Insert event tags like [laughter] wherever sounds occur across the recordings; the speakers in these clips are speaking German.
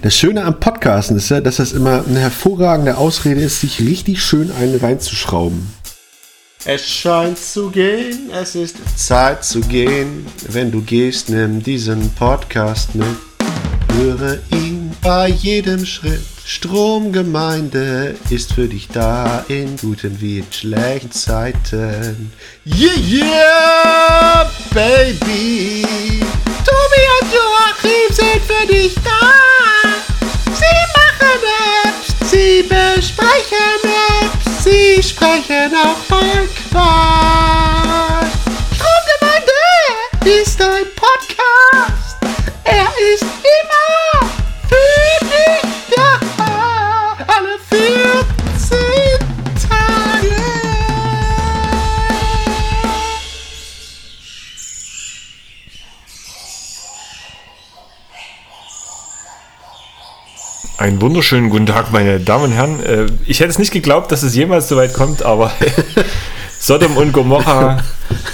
Das Schöne am Podcasten ist ja, dass das immer eine hervorragende Ausrede ist, sich richtig schön einen reinzuschrauben. Es scheint zu gehen, es ist Zeit zu gehen. Wenn du gehst, nimm diesen Podcast mit. Höre ihn bei jedem Schritt. Stromgemeinde ist für dich da in guten wie in schlechten Zeiten. Yeah, yeah, baby. Tobi und Joachim sind für dich da. Sie machen Apps, sie besprechen Apps, sie sprechen Einen wunderschönen guten Tag, meine Damen und Herren. Äh, Ich hätte es nicht geglaubt, dass es jemals so weit kommt, aber [laughs] Sodom und Gomorra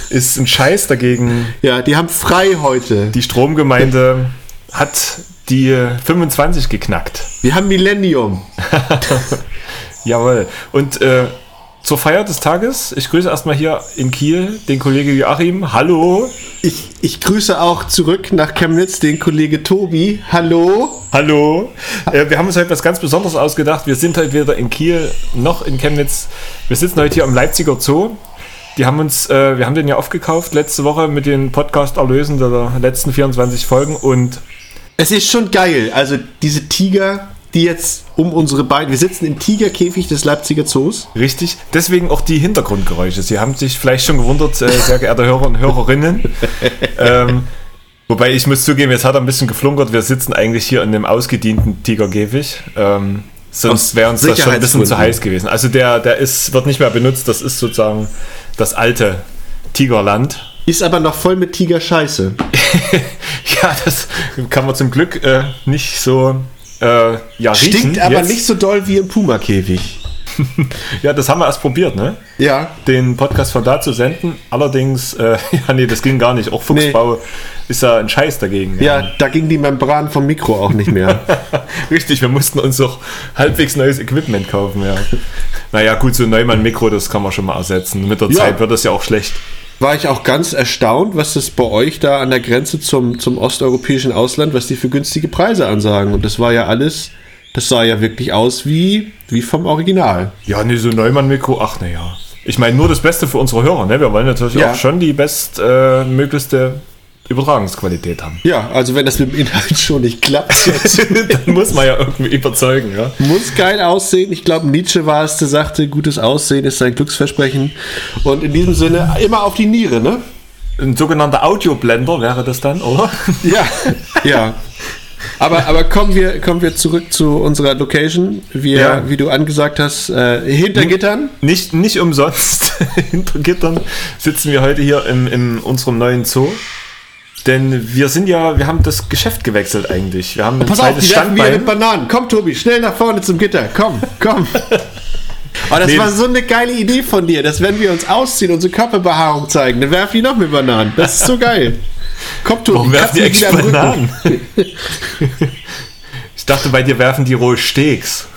ist ein Scheiß dagegen. Ja, die haben frei heute. Die Stromgemeinde hat die 25 geknackt. Wir haben Millennium. [laughs] Jawohl. Und äh, zur Feier des Tages, ich grüße erstmal hier in Kiel den Kollege Joachim. Hallo. Ich, ich grüße auch zurück nach Chemnitz den Kollege Tobi. Hallo. Hallo. Äh, wir haben uns heute was ganz Besonderes ausgedacht. Wir sind heute weder in Kiel noch in Chemnitz. Wir sitzen heute hier am Leipziger Zoo. Die haben uns, äh, wir haben den ja aufgekauft letzte Woche mit den Podcast-Erlösen der letzten 24 Folgen und Es ist schon geil. Also diese Tiger, die jetzt um unsere beiden. Wir sitzen im Tigerkäfig des Leipziger Zoos. richtig, deswegen auch die Hintergrundgeräusche. Sie haben sich vielleicht schon gewundert, äh, sehr geehrte Hörer und Hörerinnen. [laughs] ähm, wobei ich muss zugeben, jetzt hat er ein bisschen geflunkert. Wir sitzen eigentlich hier in einem ausgedienten Tigerkäfig. Ähm, sonst wäre uns das schon ein bisschen zu heiß gewesen. Also der, der ist, wird nicht mehr benutzt. Das ist sozusagen das alte Tigerland. Ist aber noch voll mit Tigerscheiße. [laughs] Ja, das kann man zum Glück äh, nicht so äh, ja, riechen. Stinkt aber jetzt. nicht so doll wie im Puma-Käfig. [laughs] Ja, das haben wir erst probiert, ne? Ja. Den Podcast von da zu senden. Allerdings, äh, [laughs] ja, nee, das ging gar nicht. Auch Fuchsbau ist ja ein Scheiß dagegen. Ja, da ging die Membran vom Mikro auch nicht mehr. [laughs] Richtig, wir mussten uns auch halbwegs neues Equipment kaufen, ja. Naja, gut, so ein Neumann-Mikro, das kann man schon mal ersetzen. Mit der Ja. Zeit wird das ja auch schlecht. War ich auch ganz erstaunt, was das bei euch da an der Grenze zum, zum osteuropäischen Ausland, was die für günstige Preise ansagen. Und das war ja alles, das sah ja wirklich aus wie, wie vom Original. Ja, nee, so Neumann-Mikro, ach naja. Ich meine, nur das Beste für unsere Hörer, ne? Wir wollen natürlich Ja. auch schon die bestmöglichste äh, Übertragungsqualität haben. Ja, also wenn das mit dem Inhalt schon nicht klappt, [laughs] Dann muss man ja irgendwie überzeugen, ja. muss geil aussehen. Ich glaube, Nietzsche war es, der sagte, gutes Aussehen ist sein Glücksversprechen. Und in diesem Sinne immer auf die Niere, ne? Ein sogenannter Audioblender wäre das dann, oder? [laughs] Ja, ja. Aber, aber kommen, wir, kommen wir zurück zu unserer Location. Wir, Ja. wie du angesagt hast, äh, hinter Gittern. Nicht, nicht umsonst [laughs] hinter Gittern sitzen wir heute hier im, in unserem neuen Zoo. Denn wir sind ja, wir haben das Geschäft gewechselt eigentlich. Wir haben ein Pass auf, die werfen wieder mit Standbein. Bananen. Komm, Tobi, schnell nach vorne zum Gitter. Komm, komm. [laughs] Aber das Nee. war so eine geile Idee von dir, dass wenn wir uns ausziehen, unsere Körperbehaarung zeigen, dann werfen die noch mit Bananen. Das ist so [laughs] geil. Komm, Tobi, Warum werfen die Rücken. Bananen? [laughs] ich dachte, bei dir werfen die rohe Steaks.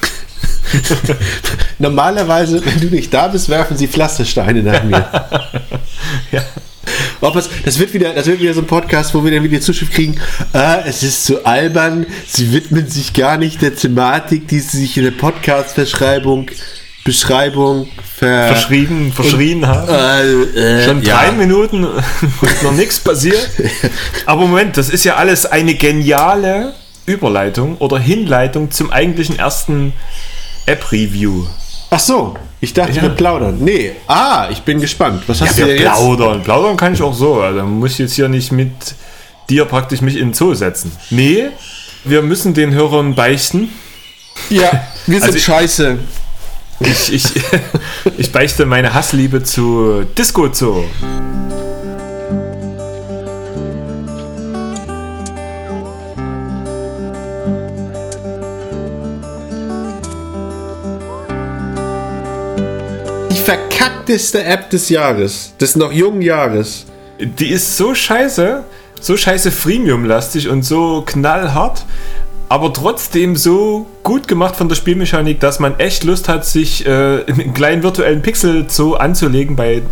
Normalerweise, wenn du nicht da bist, werfen sie Pflastersteine nach mir. Ja. Es, das, wird wieder, das wird wieder so ein Podcast, wo wir dann wieder Zuschrift kriegen. Ah, es ist zu albern, sie widmen sich gar nicht der Thematik, die sie sich in der Podcast-Verschreibung Beschreibung ver Verschrieben, verschrien haben. Äh, äh, Schon ja. drei Minuten [laughs] und noch nichts passiert. Aber Moment, das ist ja alles eine geniale Überleitung oder Hinleitung zum eigentlichen ersten App-Review. Ach so, ich dachte, Ja. wir plaudern. Nee, ah, ich bin gespannt. Was Ja, hast du wir denn jetzt? plaudern. Plaudern kann ich auch so. Also muss ich jetzt hier nicht mit dir praktisch mich in den Zoo setzen. Nee, wir müssen den Hörern beichten. Ja, [laughs] wir sind Also ich- scheiße. Ich, ich, [laughs] ich beichte meine Hassliebe zu Disco Zoo. Verkackteste App des Jahres, des noch jungen Jahres. Die ist so scheiße, so scheiße Freemium-lastig und so knallhart. aber trotzdem so gut gemacht von der Spielmechanik, dass man echt Lust hat, sich äh, einen kleinen virtuellen Pixel Zoo anzulegen bei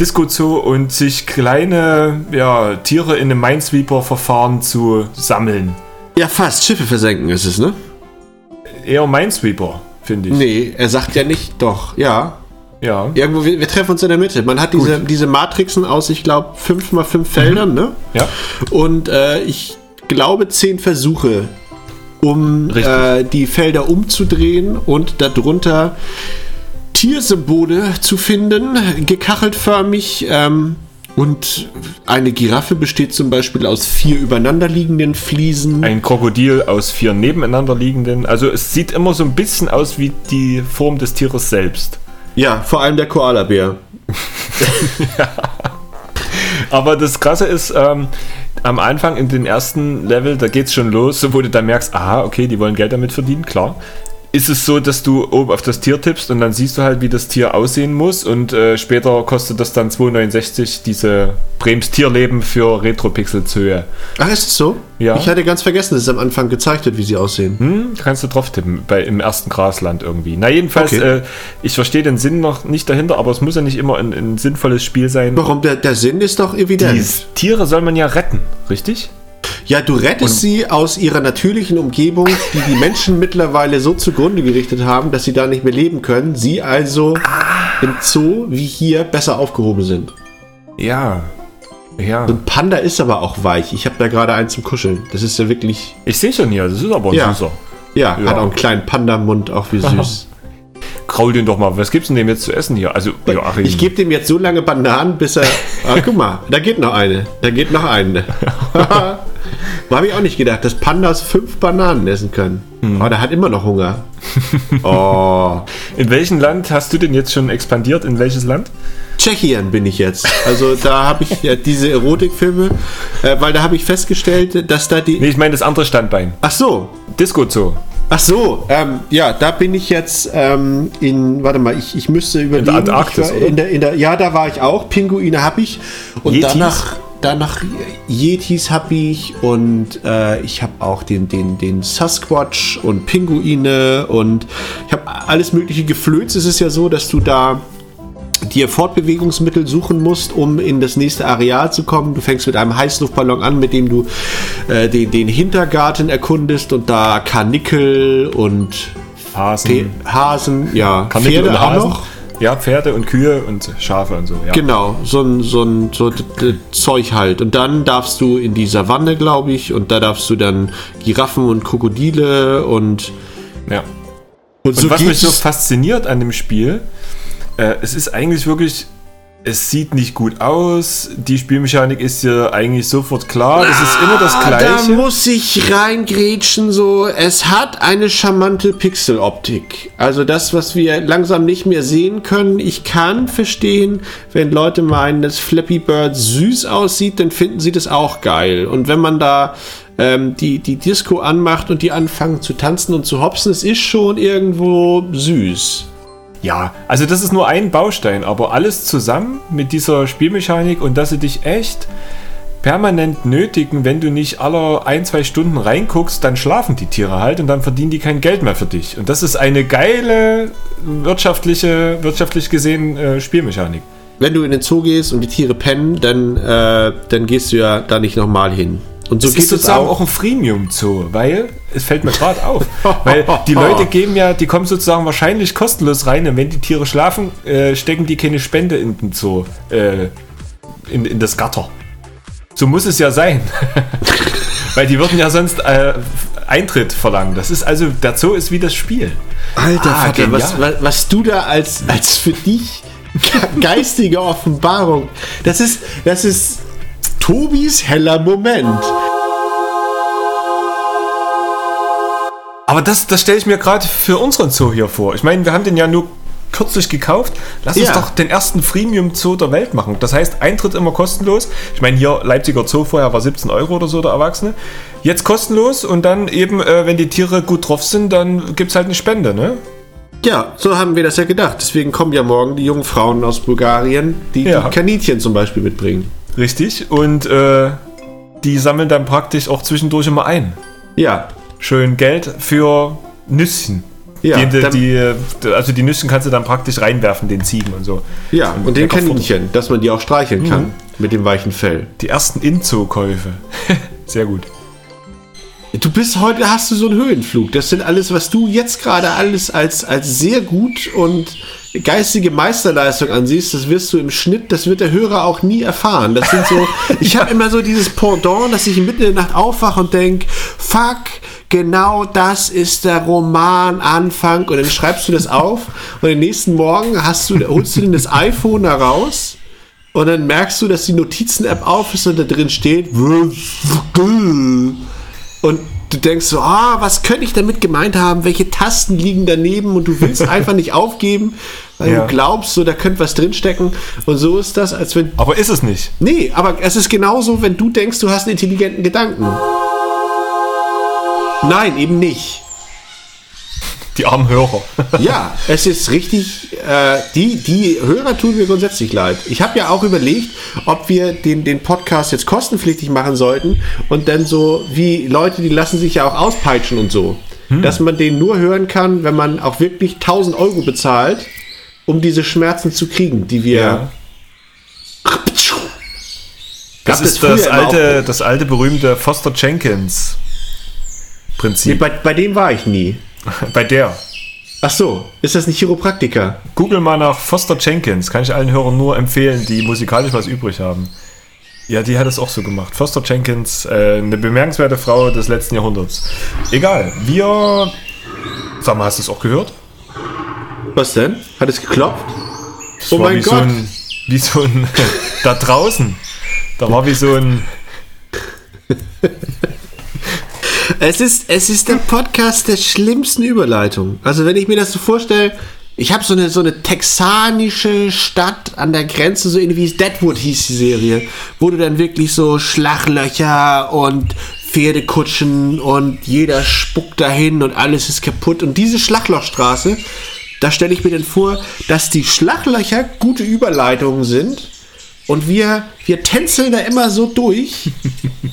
Disco Zoo und sich kleine ja, Tiere in einem Minesweeper-Verfahren zu sammeln. Ja, fast. Schiffe versenken ist es, ne? Eher Minesweeper, finde ich. Nee, er sagt ja nicht, doch, ja. Ja. Irgendwo, wir, wir treffen uns in der Mitte. Man hat diese, diese Matrixen aus, ich glaube, 5 mal 5 Feldern, ne? Ja. Und äh, ich glaube, 10 Versuche, um äh, die Felder umzudrehen und darunter Tiersymbole zu finden, gekacheltförmig. Ähm, und eine Giraffe besteht zum Beispiel aus vier übereinanderliegenden Fliesen. Ein Krokodil aus vier nebeneinander liegenden. Also es sieht immer so ein bisschen aus wie die Form des Tieres selbst. Ja, vor allem der Koalabär. [laughs] Aber das Krasse ist, ähm, am Anfang in den ersten Level, da geht's schon los, wo du dann merkst, aha, okay, die wollen Geld damit verdienen, klar. Ist es so, dass du oben auf das Tier tippst und dann siehst du halt, wie das Tier aussehen muss und äh, später kostet das dann 2,69 diese Brems Tierleben für Retro-Pixel-Zöhe. Ach, ist es so? Ja. Ich hatte ganz vergessen, dass es am Anfang gezeigt wird, wie sie aussehen. Hm, kannst du drauf tippen, bei, im ersten Grasland irgendwie. Na, jedenfalls, Okay. äh, ich verstehe den Sinn noch nicht dahinter, aber es muss ja nicht immer ein, ein sinnvolles Spiel sein. Warum? Der, der Sinn ist doch evident. Die Tiere soll man ja retten, richtig? Ja, du rettest sie aus ihrer natürlichen Umgebung, die die Menschen mittlerweile so zugrunde gerichtet haben, dass sie da nicht mehr leben können. Sie also im Zoo wie hier besser aufgehoben sind. Ja. Ja. Und Panda ist aber auch weich. Ich habe da gerade einen zum Kuscheln. Das ist ja wirklich. Ich sehe schon hier, das ist aber ein Ja. süßer. Ja, Ja. hat auch einen kleinen Panda-Mund, auch wie [laughs] süß. Kraul den doch mal. Was gibt's denn dem jetzt zu essen hier? Also, Joachim. Ich gebe dem jetzt so lange Bananen, bis er. [laughs] Ah, guck mal, da geht noch eine. Da geht noch eine. [laughs] Habe ich auch nicht gedacht, dass Pandas fünf Bananen essen können. Hm. Aber der hat immer noch Hunger. [laughs] Oh. In welchem Land hast du denn jetzt schon expandiert? In welches Land? Tschechien bin ich jetzt. Also da habe ich ja diese Erotikfilme, äh, weil da habe ich festgestellt, dass da die. Nee, ich meine das andere Standbein. Ach so. Disco Zoo. Ach so, ähm, ja, da bin ich jetzt ähm, in, warte mal, ich, ich müsste überlegen. der Antarktis, war in der, in der, ja, da war ich auch. Pinguine habe ich. Und Yetis? danach, danach Yetis habe ich und äh, ich habe auch den, den, den Sasquatch und Pinguine und ich habe alles mögliche geflözt. Es ist ja so, dass du da dir Fortbewegungsmittel suchen musst, um in das nächste Areal zu kommen. Du fängst mit einem Heißluftballon an, mit dem du äh, den, den Hintergarten erkundest und da Karnickel und Hasen. Hasen, ja, Karnickel Pferde und auch Hasen. noch. Ja, Pferde und Kühe und Schafe und so. Ja. Genau, so ein, so ein so Zeug halt. Und dann darfst du in die Savanne, glaube ich, und da darfst du dann Giraffen und Krokodile und, ja. und, Und was mich so fasziniert an dem Spiel, äh, es ist eigentlich wirklich, es sieht nicht gut aus, die Spielmechanik ist ja eigentlich sofort klar, es ist immer das Ah, Da Gleiche. muss ich reingrätschen, so. Es hat eine charmante Pixeloptik. Also das, was wir langsam nicht mehr sehen können. Ich kann verstehen, wenn Leute meinen, dass Flappy Bird süß aussieht, dann finden sie das auch geil. Und wenn man da ähm, die, die Disco anmacht und die anfangen zu tanzen und zu hopsen, es ist schon irgendwo süß. Ja, also das ist nur ein Baustein, aber alles zusammen mit dieser Spielmechanik und dass sie dich echt permanent nötigen, wenn du nicht alle ein, zwei Stunden reinguckst, dann schlafen die Tiere halt und dann verdienen die kein Geld mehr für dich. Und das ist eine geile wirtschaftliche, wirtschaftlich gesehen äh, Spielmechanik. Wenn du in den Zoo gehst und die Tiere pennen, dann, äh, dann gehst du ja da nicht nochmal hin. Und so Es geht ist es sozusagen auch. auch ein Freemium-Zoo, weil es fällt mir gerade auf, [laughs] weil die Leute geben ja, die kommen sozusagen wahrscheinlich kostenlos rein und wenn die Tiere schlafen, äh, stecken die keine Spende in den Zoo, äh, in, in das Gatter. So muss es ja sein, [laughs] weil die würden ja sonst äh, Eintritt verlangen. Das ist also, der Zoo ist wie das Spiel. Alter Ah, Vater, was, was, was du da als, als für dich ge- geistige Offenbarung, das ist, das ist Tobis heller Moment. Aber das, das stelle ich mir gerade für unseren Zoo hier vor. Ich meine, wir haben den ja nur kürzlich gekauft. Lass uns Ja. doch den ersten Freemium-Zoo der Welt machen. Das heißt, Eintritt immer kostenlos. Ich meine, hier Leipziger Zoo vorher war 17 Euro oder so der Erwachsene. Jetzt kostenlos und dann eben, äh, wenn die Tiere gut drauf sind, dann gibt es halt eine Spende, ne? Ja, so haben wir das ja gedacht. Deswegen kommen ja morgen die jungen Frauen aus Bulgarien, die, Ja. die Kaninchen zum Beispiel mitbringen. Richtig. Und äh, die sammeln dann praktisch auch zwischendurch immer ein. Ja, schön Geld für Nüsschen. Ja, die, die, die, also die Nüsschen kannst du dann praktisch reinwerfen, den Ziegen und so. Ja, und den lecker Kaninchen, dass man die auch streicheln kann Mhm. mit dem weichen Fell. Die ersten Inzo-Käufe. [laughs] Sehr gut. Du bist heute, hast du so einen Höhenflug. Das sind alles, was du jetzt gerade alles als, als sehr gut und geistige Meisterleistung ansiehst, das wirst du im Schnitt, das wird der Hörer auch nie erfahren. Das sind so, [laughs] ich habe immer so dieses Pendant, dass ich mitten in der Nacht aufwache und denke, fuck, genau das ist der Romananfang. Und dann schreibst du das auf und den nächsten Morgen hast du, holst du das iPhone da raus und dann merkst du, dass die Notizen-App auf ist und da drin steht und du denkst so, ah, was könnte ich damit gemeint haben? Welche Tasten liegen daneben? Und du willst [laughs] einfach nicht aufgeben, weil Ja. du glaubst, so da könnte was drinstecken. Und so ist das, als wenn. Aber ist es nicht. Nee, aber es ist genauso, wenn du denkst, du hast einen intelligenten Gedanken. Nein, eben nicht. Die armen Hörer. [laughs] Ja, es ist richtig, äh, die, die Hörer tun mir grundsätzlich leid. Ich habe ja auch überlegt, ob wir den, den Podcast jetzt kostenpflichtig machen sollten und dann so wie Leute, die lassen sich ja auch auspeitschen und so. Dass man den nur hören kann, wenn man auch wirklich 1000 Euro bezahlt, um diese Schmerzen zu kriegen, die wir. Ja. Das Gab es ist das immer alte, das alte berühmte Foster Jenkins Nee, Prinzip. bei, bei dem war ich nie. [laughs] Bei der. Ach so, ist das nicht Chiropraktiker? Google mal nach Foster Jenkins. Kann ich allen Hörern nur empfehlen, die musikalisch was übrig haben. Ja, die hat es auch so gemacht. Foster Jenkins, äh, eine bemerkenswerte Frau des letzten Jahrhunderts. Egal, wir. Sag mal, hast du es auch gehört? Was denn? Hat es geklopft? Das Oh war mein wie So Gott. ein, wie so ein. [laughs] da draußen. Da war wie so ein. [laughs] Es ist, es ist der Podcast der schlimmsten Überleitung. Also wenn ich mir das so vorstelle, ich habe so eine, so eine texanische Stadt an der Grenze, so wie es Deadwood hieß, die Serie, wo du dann wirklich so Schlaglöcher und Pferdekutschen und jeder spuckt dahin und alles ist kaputt. Und diese Schlaglochstraße, da stelle ich mir dann vor, dass die Schlaglöcher gute Überleitungen sind und wir, wir tänzeln da immer so durch [laughs]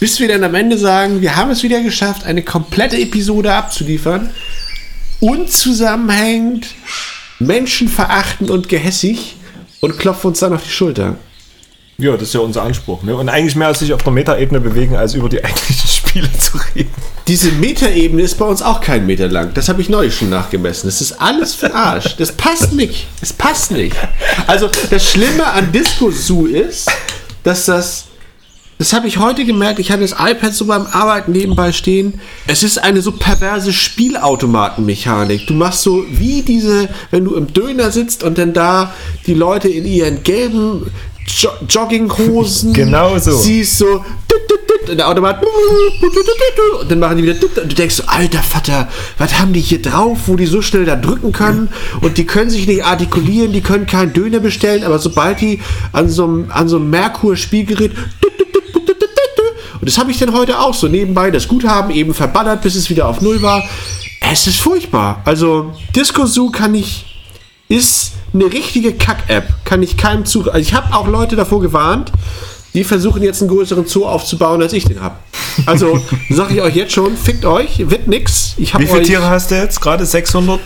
bis wir dann am Ende sagen, wir haben es wieder geschafft, eine komplette Episode abzuliefern. Unzusammenhängend, menschenverachtend und gehässig und klopfen uns dann auf die Schulter. Ja, das ist ja unser Anspruch. Ne? Und eigentlich mehr als sich auf der Metaebene bewegen, als über die [laughs] eigentlichen Spiele zu reden. Diese Meterebene ist bei uns auch kein Meter lang. Das habe ich neulich schon nachgemessen. Das ist alles für Arsch. Das passt nicht. Es passt nicht. Also das Schlimme an Disco Zoo ist, dass das Das habe ich heute gemerkt. Ich hatte das iPad so beim Arbeiten nebenbei stehen. Es ist eine so perverse Spielautomatenmechanik. Du machst so wie diese, wenn du im Döner sitzt und dann da die Leute in ihren gelben jo Jogginghosen Genau so. siehst so und der Automat und dann machen die wieder und du denkst so, alter Vater, was haben die hier drauf, wo die so schnell da drücken können und die können sich nicht artikulieren, die können keinen Döner bestellen, aber sobald die an so einem, an so einem Merkur-Spielgerät und das habe ich dann heute auch so nebenbei das Guthaben eben verballert, bis es wieder auf Null war. Es ist furchtbar. Also Disco Zoo kann ich ist eine richtige Kack-App. Kann ich keinem zu. Also ich habe auch Leute davor gewarnt, die versuchen jetzt einen größeren Zoo aufzubauen, als ich den habe. Also [laughs] sage ich euch jetzt schon, fickt euch, wird nix. Ich Wie viele. Tiere hast du jetzt? Gerade 600?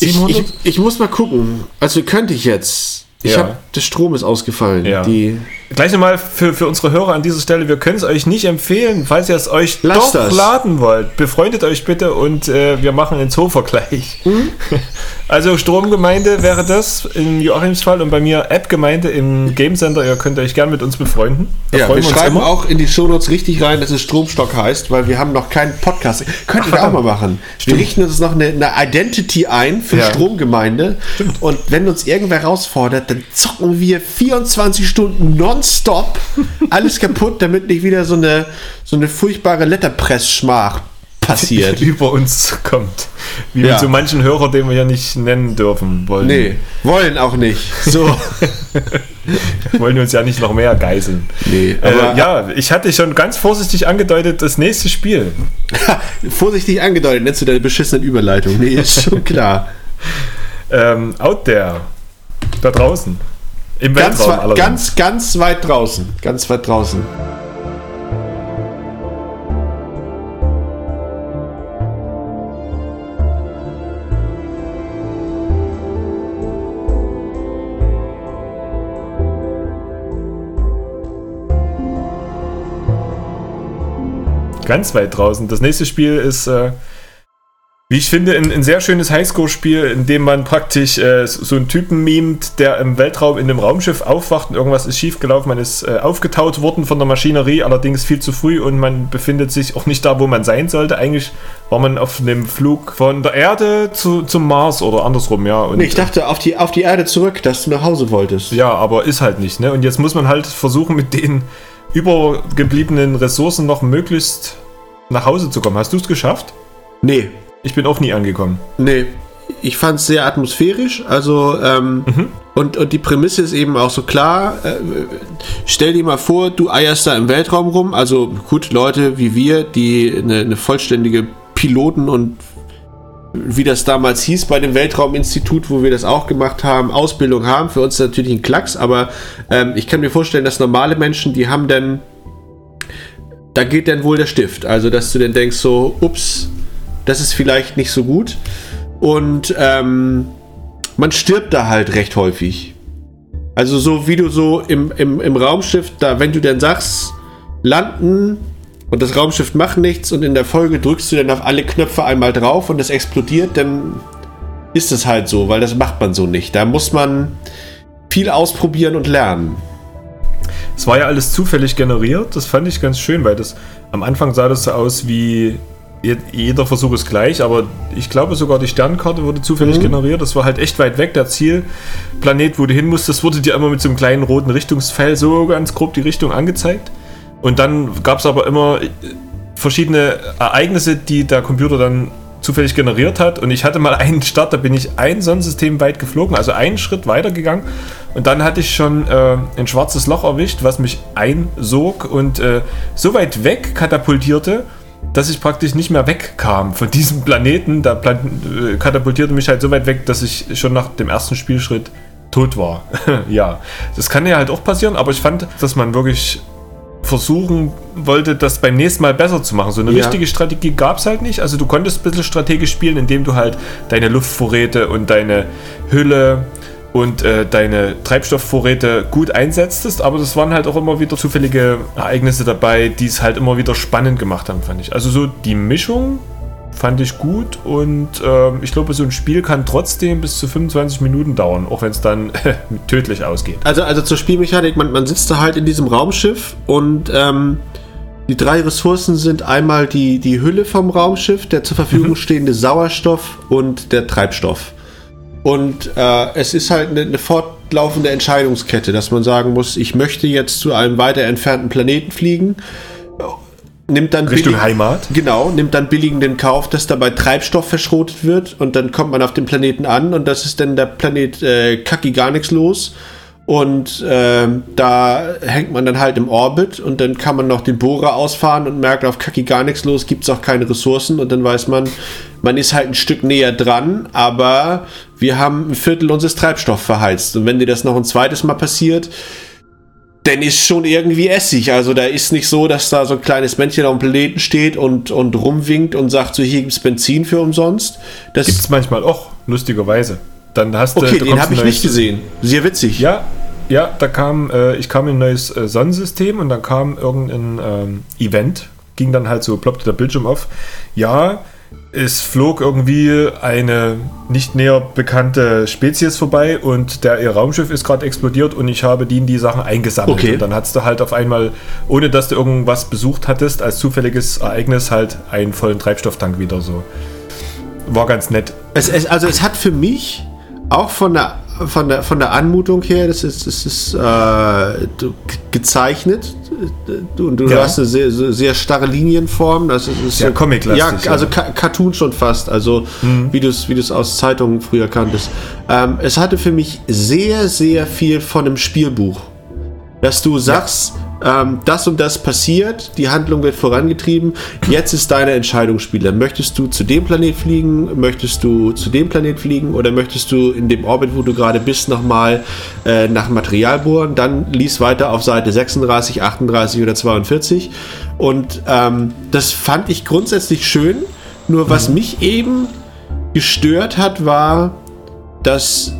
ich, 700? ich, ich muss mal gucken. Also könnte ich jetzt. Ich Ja. habe der Strom ist ausgefallen. Ja. Die Gleich nochmal für, für unsere Hörer an dieser Stelle, wir können es euch nicht empfehlen, falls ihr es euch Lasst doch das. laden wollt. Befreundet euch bitte und äh, wir machen einen Zoo-Vergleich. Mhm. [laughs] Also Stromgemeinde wäre das in Joachims Fall und bei mir App-Gemeinde im Game Center. Ihr könnt euch gern mit uns befreunden. Da Ja, wir uns schreiben immer. auch in die Shownotes richtig rein, dass es Stromstock heißt, weil wir haben noch keinen Podcast. Könnten wir auch mal machen. Wir richten uns noch eine, eine Identity ein für Ja. Stromgemeinde. Und wenn uns irgendwer herausfordert, dann zocken wir 24 Stunden nonstop alles kaputt, damit nicht wieder so eine, so eine furchtbare Letterpress-Schmach passiert. über uns kommt. Wie Ja. mit so manchen Hörer, den wir ja nicht nennen dürfen wollen. Nee, wollen auch nicht. So. [laughs] Wollen wir uns ja nicht noch mehr geißeln. Nee, aber- äh, ja, ich hatte schon ganz vorsichtig angedeutet, das nächste Spiel. [laughs] Vorsichtig angedeutet, nennst du deine beschissenen Überleitung. Nee, ist schon klar. [laughs] Ähm, out there. Da draußen. Im ganz, Weltraum, weit, ganz, ganz weit draußen. Ganz weit draußen. Ganz weit draußen. Das nächste Spiel ist äh, wie ich finde, ein, ein sehr schönes Highscore-Spiel, in dem man praktisch äh, so einen Typen mimt, der im Weltraum in einem Raumschiff aufwacht und irgendwas ist schiefgelaufen. Man ist äh, aufgetaut worden von der Maschinerie, allerdings viel zu früh und man befindet sich auch nicht da, wo man sein sollte. Eigentlich war man auf einem Flug von der Erde zu, zum Mars oder andersrum, ja. Und, nee, ich dachte auf die, auf die Erde zurück, dass du nach Hause wolltest. Ja, aber ist halt nicht, ne? Und jetzt muss man halt versuchen, mit den übergebliebenen Ressourcen noch möglichst nach Hause zu kommen. Hast du es geschafft? Nee, ich bin auch nie angekommen. Nee, ich fand es sehr atmosphärisch. Also, ähm, mhm. und, und die Prämisse ist eben auch so klar. Äh, stell dir mal vor, du eierst da im Weltraum rum. Also, gut, Leute wie wir, die eine, eine vollständige Piloten- und wie das damals hieß bei dem Weltrauminstitut, wo wir das auch gemacht haben, Ausbildung haben. Für uns natürlich ein Klacks, aber ähm, ich kann mir vorstellen, dass normale Menschen, die haben dann, da geht dann wohl der Stift. Also, dass du dann denkst so, ups, das ist vielleicht nicht so gut. Und ähm, man stirbt da halt recht häufig. Also so wie du so im, im, im Raumschiff, da wenn du dann sagst, landen und das Raumschiff macht nichts und in der Folge drückst du dann auf alle Knöpfe einmal drauf und es explodiert, dann ist es halt so, weil das macht man so nicht. Da muss man viel ausprobieren und lernen. Es war ja alles zufällig generiert, das fand ich ganz schön, weil das am Anfang sah das so aus wie jeder Versuch ist gleich, aber ich glaube sogar die Sternkarte wurde zufällig mhm. generiert. Das war halt echt weit weg. Der Zielplanet, wo du hin musstest, wurde dir immer mit so einem kleinen roten Richtungsfeld so ganz grob die Richtung angezeigt. Und dann gab es aber immer äh, verschiedene Ereignisse, die der Computer dann zufällig generiert hat. Und ich hatte mal einen Start, da bin ich ein Sonnensystem weit geflogen, also einen Schritt weiter gegangen. Und dann hatte ich schon äh, ein schwarzes Loch erwischt, was mich einsog und äh, so weit weg katapultierte, dass ich praktisch nicht mehr wegkam von diesem Planeten. Da plan äh, katapultierte mich halt so weit weg, dass ich schon nach dem ersten Spielschritt tot war. [laughs] ja, das kann ja halt auch passieren, aber ich fand, dass man wirklich versuchen wollte, das beim nächsten Mal besser zu machen. So eine ja. richtige Strategie gab es halt nicht. Also du konntest ein bisschen strategisch spielen, indem du halt deine Luftvorräte und deine Hülle und äh, deine Treibstoffvorräte gut einsetztest, aber das waren halt auch immer wieder zufällige Ereignisse dabei, die es halt immer wieder spannend gemacht haben, fand ich. Also so die Mischung fand ich gut und äh, ich glaube, so ein Spiel kann trotzdem bis zu 25 Minuten dauern, auch wenn es dann [laughs] tödlich ausgeht. Also, also zur Spielmechanik, man, man sitzt da halt in diesem Raumschiff und ähm, die drei Ressourcen sind einmal die, die Hülle vom Raumschiff, der zur Verfügung mhm. stehende Sauerstoff und der Treibstoff. Und äh, es ist halt eine, eine, fortlaufende Entscheidungskette, dass man sagen muss, ich möchte jetzt zu einem weiter entfernten Planeten fliegen. Nimmt dann Richtung billig, Heimat? Genau, nimmt dann billigen den Kauf, dass dabei Treibstoff verschrotet wird und dann kommt man auf den Planeten an und das ist dann der Planet äh, Kacki gar nichts los und äh, da hängt man dann halt im Orbit und dann kann man noch den Bohrer ausfahren und merkt, auf Kaki gar nichts los, gibt es auch keine Ressourcen und dann weiß man, man ist halt ein Stück näher dran, aber wir haben ein Viertel unseres Treibstoffs verheizt. Und wenn dir das noch ein zweites Mal passiert, dann ist schon irgendwie Essig. Also da ist nicht so, dass da so ein kleines Männchen auf dem Planeten steht und, und rumwinkt und sagt, so hier gibt es Benzin für umsonst. Das gibt es manchmal auch, lustigerweise. Dann hast okay, du, den habe ich nicht gesehen. Sehr witzig. Ja, ja, da kam, äh, ich kam in ein neues äh, Sonnensystem und dann kam irgendein ähm, Event, ging dann halt so, ploppte der Bildschirm auf. Ja, es flog irgendwie eine nicht näher bekannte Spezies vorbei und der ihr Raumschiff ist gerade explodiert und ich habe die, die Sachen eingesammelt. Okay. Und dann hattest du halt auf einmal, ohne dass du irgendwas besucht hattest, als zufälliges Ereignis halt einen vollen Treibstofftank wieder so. War ganz nett. Es, es, also es hat für mich auch von der von der, von der Anmutung her, das ist, das ist äh, gezeichnet. Du, du ja. hast eine sehr, sehr starre Linienform. Das ist ja, so, comic Ja, also ja. Cartoon schon fast. Also mhm. wie du es wie aus Zeitungen früher kanntest. Ähm, es hatte für mich sehr, sehr viel von einem Spielbuch. Dass du sagst, ja ähm, das und das passiert, die Handlung wird vorangetrieben, jetzt ist deine Entscheidung, Spieler. Möchtest du zu dem Planet fliegen, möchtest du zu dem Planet fliegen? Oder möchtest du in dem Orbit, wo du gerade bist, nochmal äh, nach Material bohren? Dann lies weiter auf Seite 36, 38 oder 42 und ähm, das fand ich grundsätzlich schön, nur was mich eben gestört hat, war, dass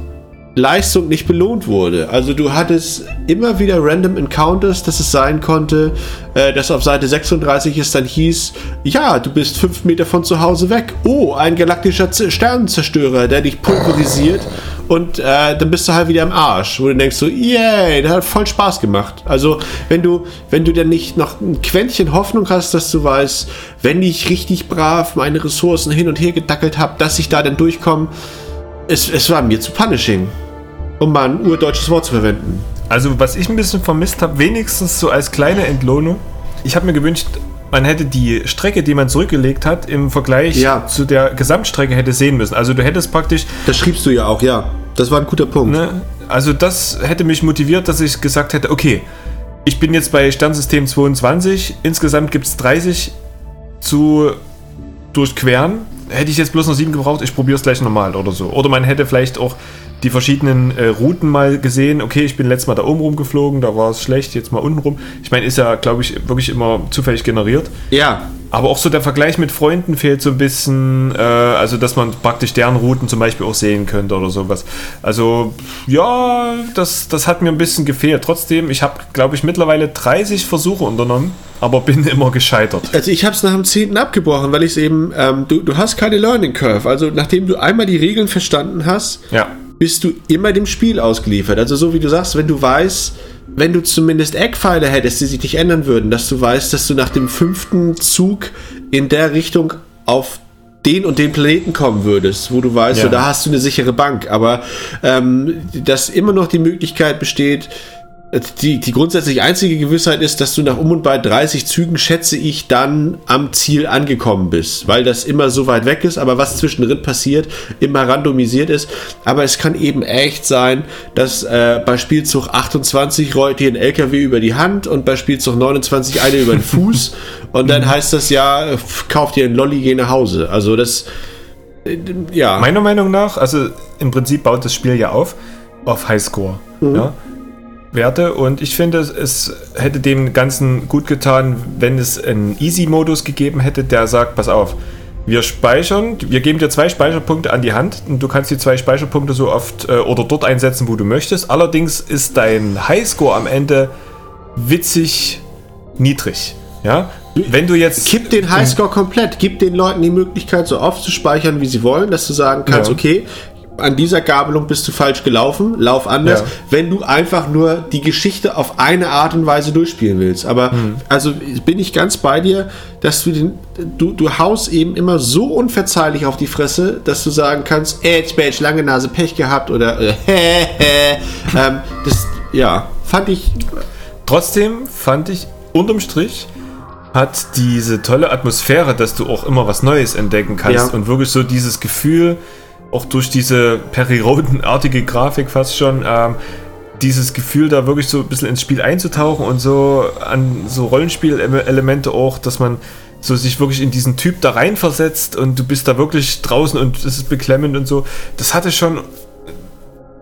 Leistung nicht belohnt wurde. Also du hattest immer wieder random Encounters, dass es sein konnte, äh, dass auf Seite 36 es dann hieß, ja, du bist fünf Meter von zu Hause weg. Oh, ein galaktischer Z Sternenzerstörer, der dich pulverisiert und äh, dann bist du halt wieder im Arsch, wo du denkst so, yay, das hat voll Spaß gemacht. Also wenn du, wenn du dann nicht noch ein Quäntchen Hoffnung hast, dass du weißt, wenn ich richtig brav meine Ressourcen hin und her gedackelt habe, dass ich da dann durchkomme, es, es war mir zu punishing um mal ein urdeutsches Wort zu verwenden. Also, was ich ein bisschen vermisst habe, wenigstens so als kleine Entlohnung, ich habe mir gewünscht, man hätte die Strecke, die man zurückgelegt hat, im Vergleich ja. zu der Gesamtstrecke hätte sehen müssen. Also du hättest praktisch. Das schriebst du ja auch, ja. Das war ein guter Punkt. Ne? Also das hätte mich motiviert, dass ich gesagt hätte, okay, ich bin jetzt bei Sternsystem 22, insgesamt gibt es 30 zu durchqueren. Hätte ich jetzt bloß noch 7 gebraucht, ich probiere es gleich nochmal oder so. Oder man hätte vielleicht auch die verschiedenen äh, Routen mal gesehen. Okay, ich bin letztes Mal da oben rumgeflogen, da war es schlecht, jetzt mal unten rum. Ich meine, ist ja, glaube ich, wirklich immer zufällig generiert. Ja. Aber auch so der Vergleich mit Freunden fehlt so ein bisschen, äh, also dass man praktisch deren Routen zum Beispiel auch sehen könnte oder sowas. Also ja, das, das hat mir ein bisschen gefehlt. Trotzdem, ich habe, glaube ich, mittlerweile 30 Versuche unternommen, aber bin [laughs] immer gescheitert. Also ich habe es nach dem 10. abgebrochen, weil ich es eben, ähm, du, du hast keine Learning Curve. Also nachdem du einmal die Regeln verstanden hast, ja bist du immer dem Spiel ausgeliefert. Also so wie du sagst, wenn du weißt, wenn du zumindest Eckpfeile hättest, die sich nicht ändern würden, dass du weißt, dass du nach dem fünften Zug in der Richtung auf den und den Planeten kommen würdest, wo du weißt, ja. so, da hast du eine sichere Bank. Aber ähm, dass immer noch die Möglichkeit besteht, die, die grundsätzlich einzige Gewissheit ist, dass du nach um und bei 30 Zügen, schätze ich, dann am Ziel angekommen bist, weil das immer so weit weg ist, aber was zwischendrin passiert, immer randomisiert ist. Aber es kann eben echt sein, dass äh, bei Spielzug 28 rollt dir ein LKW über die Hand und bei Spielzug 29 eine über den [laughs] Fuß und dann heißt das ja, kauf dir ein Lolli, geh nach Hause. Also das, äh, ja. Meiner Meinung nach, also im Prinzip baut das Spiel ja auf, auf Highscore. Mhm. Ja? Werte und ich finde, es hätte dem Ganzen gut getan, wenn es einen Easy-Modus gegeben hätte, der sagt, pass auf, wir speichern, wir geben dir zwei Speicherpunkte an die Hand und du kannst die zwei Speicherpunkte so oft äh, oder dort einsetzen, wo du möchtest. Allerdings ist dein Highscore am Ende witzig niedrig. Ja, wenn du jetzt. Kipp den Highscore komplett. Gib den Leuten die Möglichkeit, so oft zu speichern, wie sie wollen, dass du sagen kannst, ja. okay, an dieser Gabelung bist du falsch gelaufen, lauf anders, ja. wenn du einfach nur die Geschichte auf eine Art und Weise durchspielen willst. Aber mhm. also bin ich ganz bei dir, dass du den, du, du haust eben immer so unverzeihlich auf die Fresse, dass du sagen kannst, Edge, Badge, lange Nase, Pech gehabt oder äh, [laughs] ähm, das, ja, fand ich. Trotzdem fand ich unterm Strich hat diese tolle Atmosphäre, dass du auch immer was Neues entdecken kannst ja. und wirklich so dieses Gefühl, auch durch diese Perry-Roden-artige Grafik fast schon, ähm, dieses Gefühl, da wirklich so ein bisschen ins Spiel einzutauchen und so an so Rollenspielelemente auch, dass man so sich wirklich in diesen Typ da reinversetzt und du bist da wirklich draußen und es ist beklemmend und so. Das hatte schon.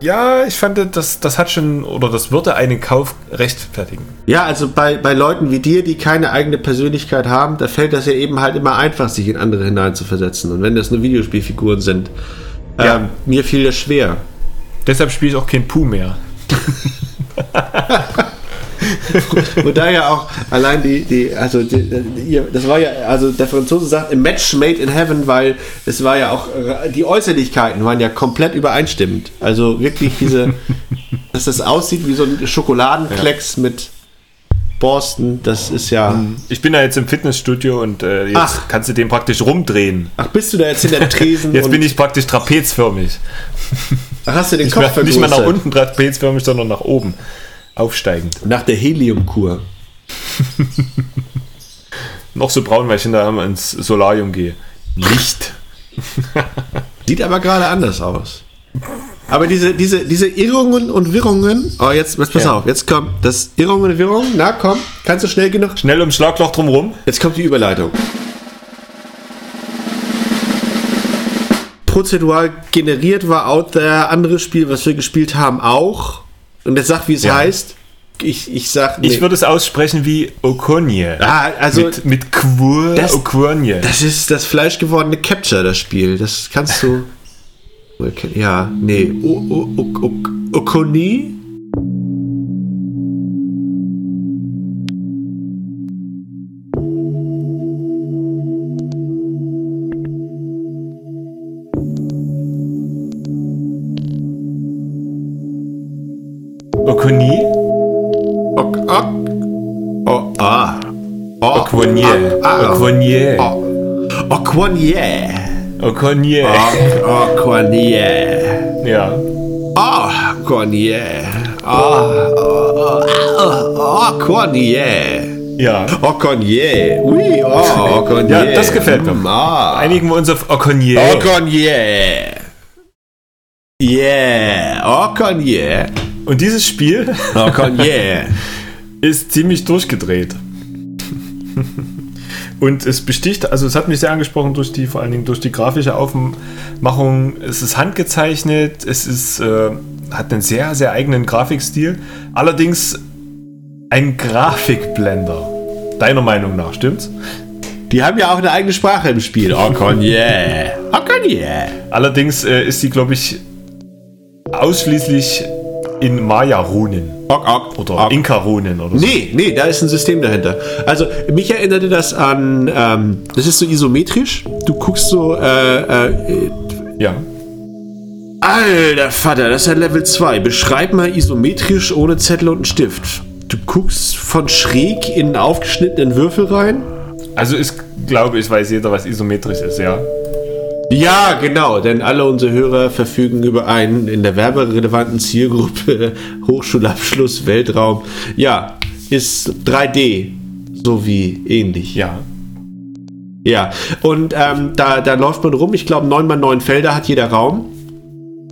Ja, ich fand, das, das hat schon oder das würde einen Kauf rechtfertigen. Ja, also bei, bei Leuten wie dir, die keine eigene Persönlichkeit haben, da fällt das ja eben halt immer einfach, sich in andere hineinzuversetzen. Und wenn das nur Videospielfiguren sind, ja. Ähm, mir fiel das schwer. Deshalb spiele ich auch kein Puh mehr. Und da ja auch allein die, die also die, das war ja, also der Franzose sagt, a match made in heaven, weil es war ja auch, die Äußerlichkeiten waren ja komplett übereinstimmend. Also wirklich diese, [laughs] dass das aussieht wie so ein Schokoladenklecks ja. mit Borsten, das ist ja. Mhm. Ich bin da jetzt im Fitnessstudio und äh, jetzt Ach. kannst du den praktisch rumdrehen. Ach, bist du da jetzt in der Tresen? jetzt bin ich praktisch trapezförmig. Ach, hast du den Kopf mehr, Nicht mal nach unten trapezförmig, sondern nach oben. Aufsteigend. Nach der Heliumkur. [laughs] Noch so braun, weil ich hinterher ins Solarium gehe. Licht. Sieht aber gerade anders aus. Aber diese, diese, diese Irrungen und Wirrungen, oh, jetzt, jetzt pass ja. auf, jetzt kommt das Irrungen und Wirrungen, na komm, kannst du schnell genug? Schnell ums Schlagloch drumrum. Jetzt kommt die Überleitung. Prozedural generiert war out there, anderes Spiel, was wir gespielt haben, auch. Und jetzt sag, wie es ja. heißt. Ich, ich sag. Nee. Ich würde es aussprechen wie Okonje. Ah, also. Mit, mit Quur das, Okonje. Das ist das fleischgewordene Capture, das Spiel. Das kannst du. [laughs] Ja, nee. Okoni? Okoni? Ok, ok. Oh, ah. Okwonier. Okwonier. Okwonier. Okwonier. Okwonier. Ja. Ah, Okwonier. Ja. Okwonier. Ui, oh, Okwonier. [laughs] Ja, das gefällt mir. Ah. Einigen wir uns auf Okwonier. Okwonier. Yeah. Okwonier. Und dieses Spiel Okwonier. [laughs] ist ziemlich durchgedreht. [laughs] Und es besticht, also es hat mich sehr angesprochen durch die, vor allen Dingen durch die grafische Aufmachung. Es ist handgezeichnet, es ist, äh, hat einen sehr, sehr eigenen Grafikstil. Allerdings ein Grafikblender. Deiner Meinung nach, stimmt's? Die haben ja auch eine eigene Sprache im Spiel. [laughs] Okwonier. Okwonier. Allerdings äh, ist sie, glaube ich, ausschließlich in Maya-Runen. Ok, ok, Oder ok. Inka-Runen oder so. Nee, nee, da ist ein System dahinter. Also, mich erinnerte das an, ähm, das ist so isometrisch. Du guckst so, äh, äh, Ja. alter Vater, das ist ja Level 2. Beschreib mal isometrisch ohne Zettel und einen Stift. Du guckst von schräg in einen aufgeschnittenen Würfel rein. Also ich glaube, ich weiß jeder, was isometrisch ist, ja. Ja, genau, denn alle unsere Hörer verfügen über einen in der werberelevanten Zielgruppe [laughs] Hochschulabschluss, Weltraum. Ja, ist 3D, so wie ähnlich. Ja. Ja, und ähm, da, da läuft man rum. Ich glaube, 9 mal 9 Felder hat jeder Raum.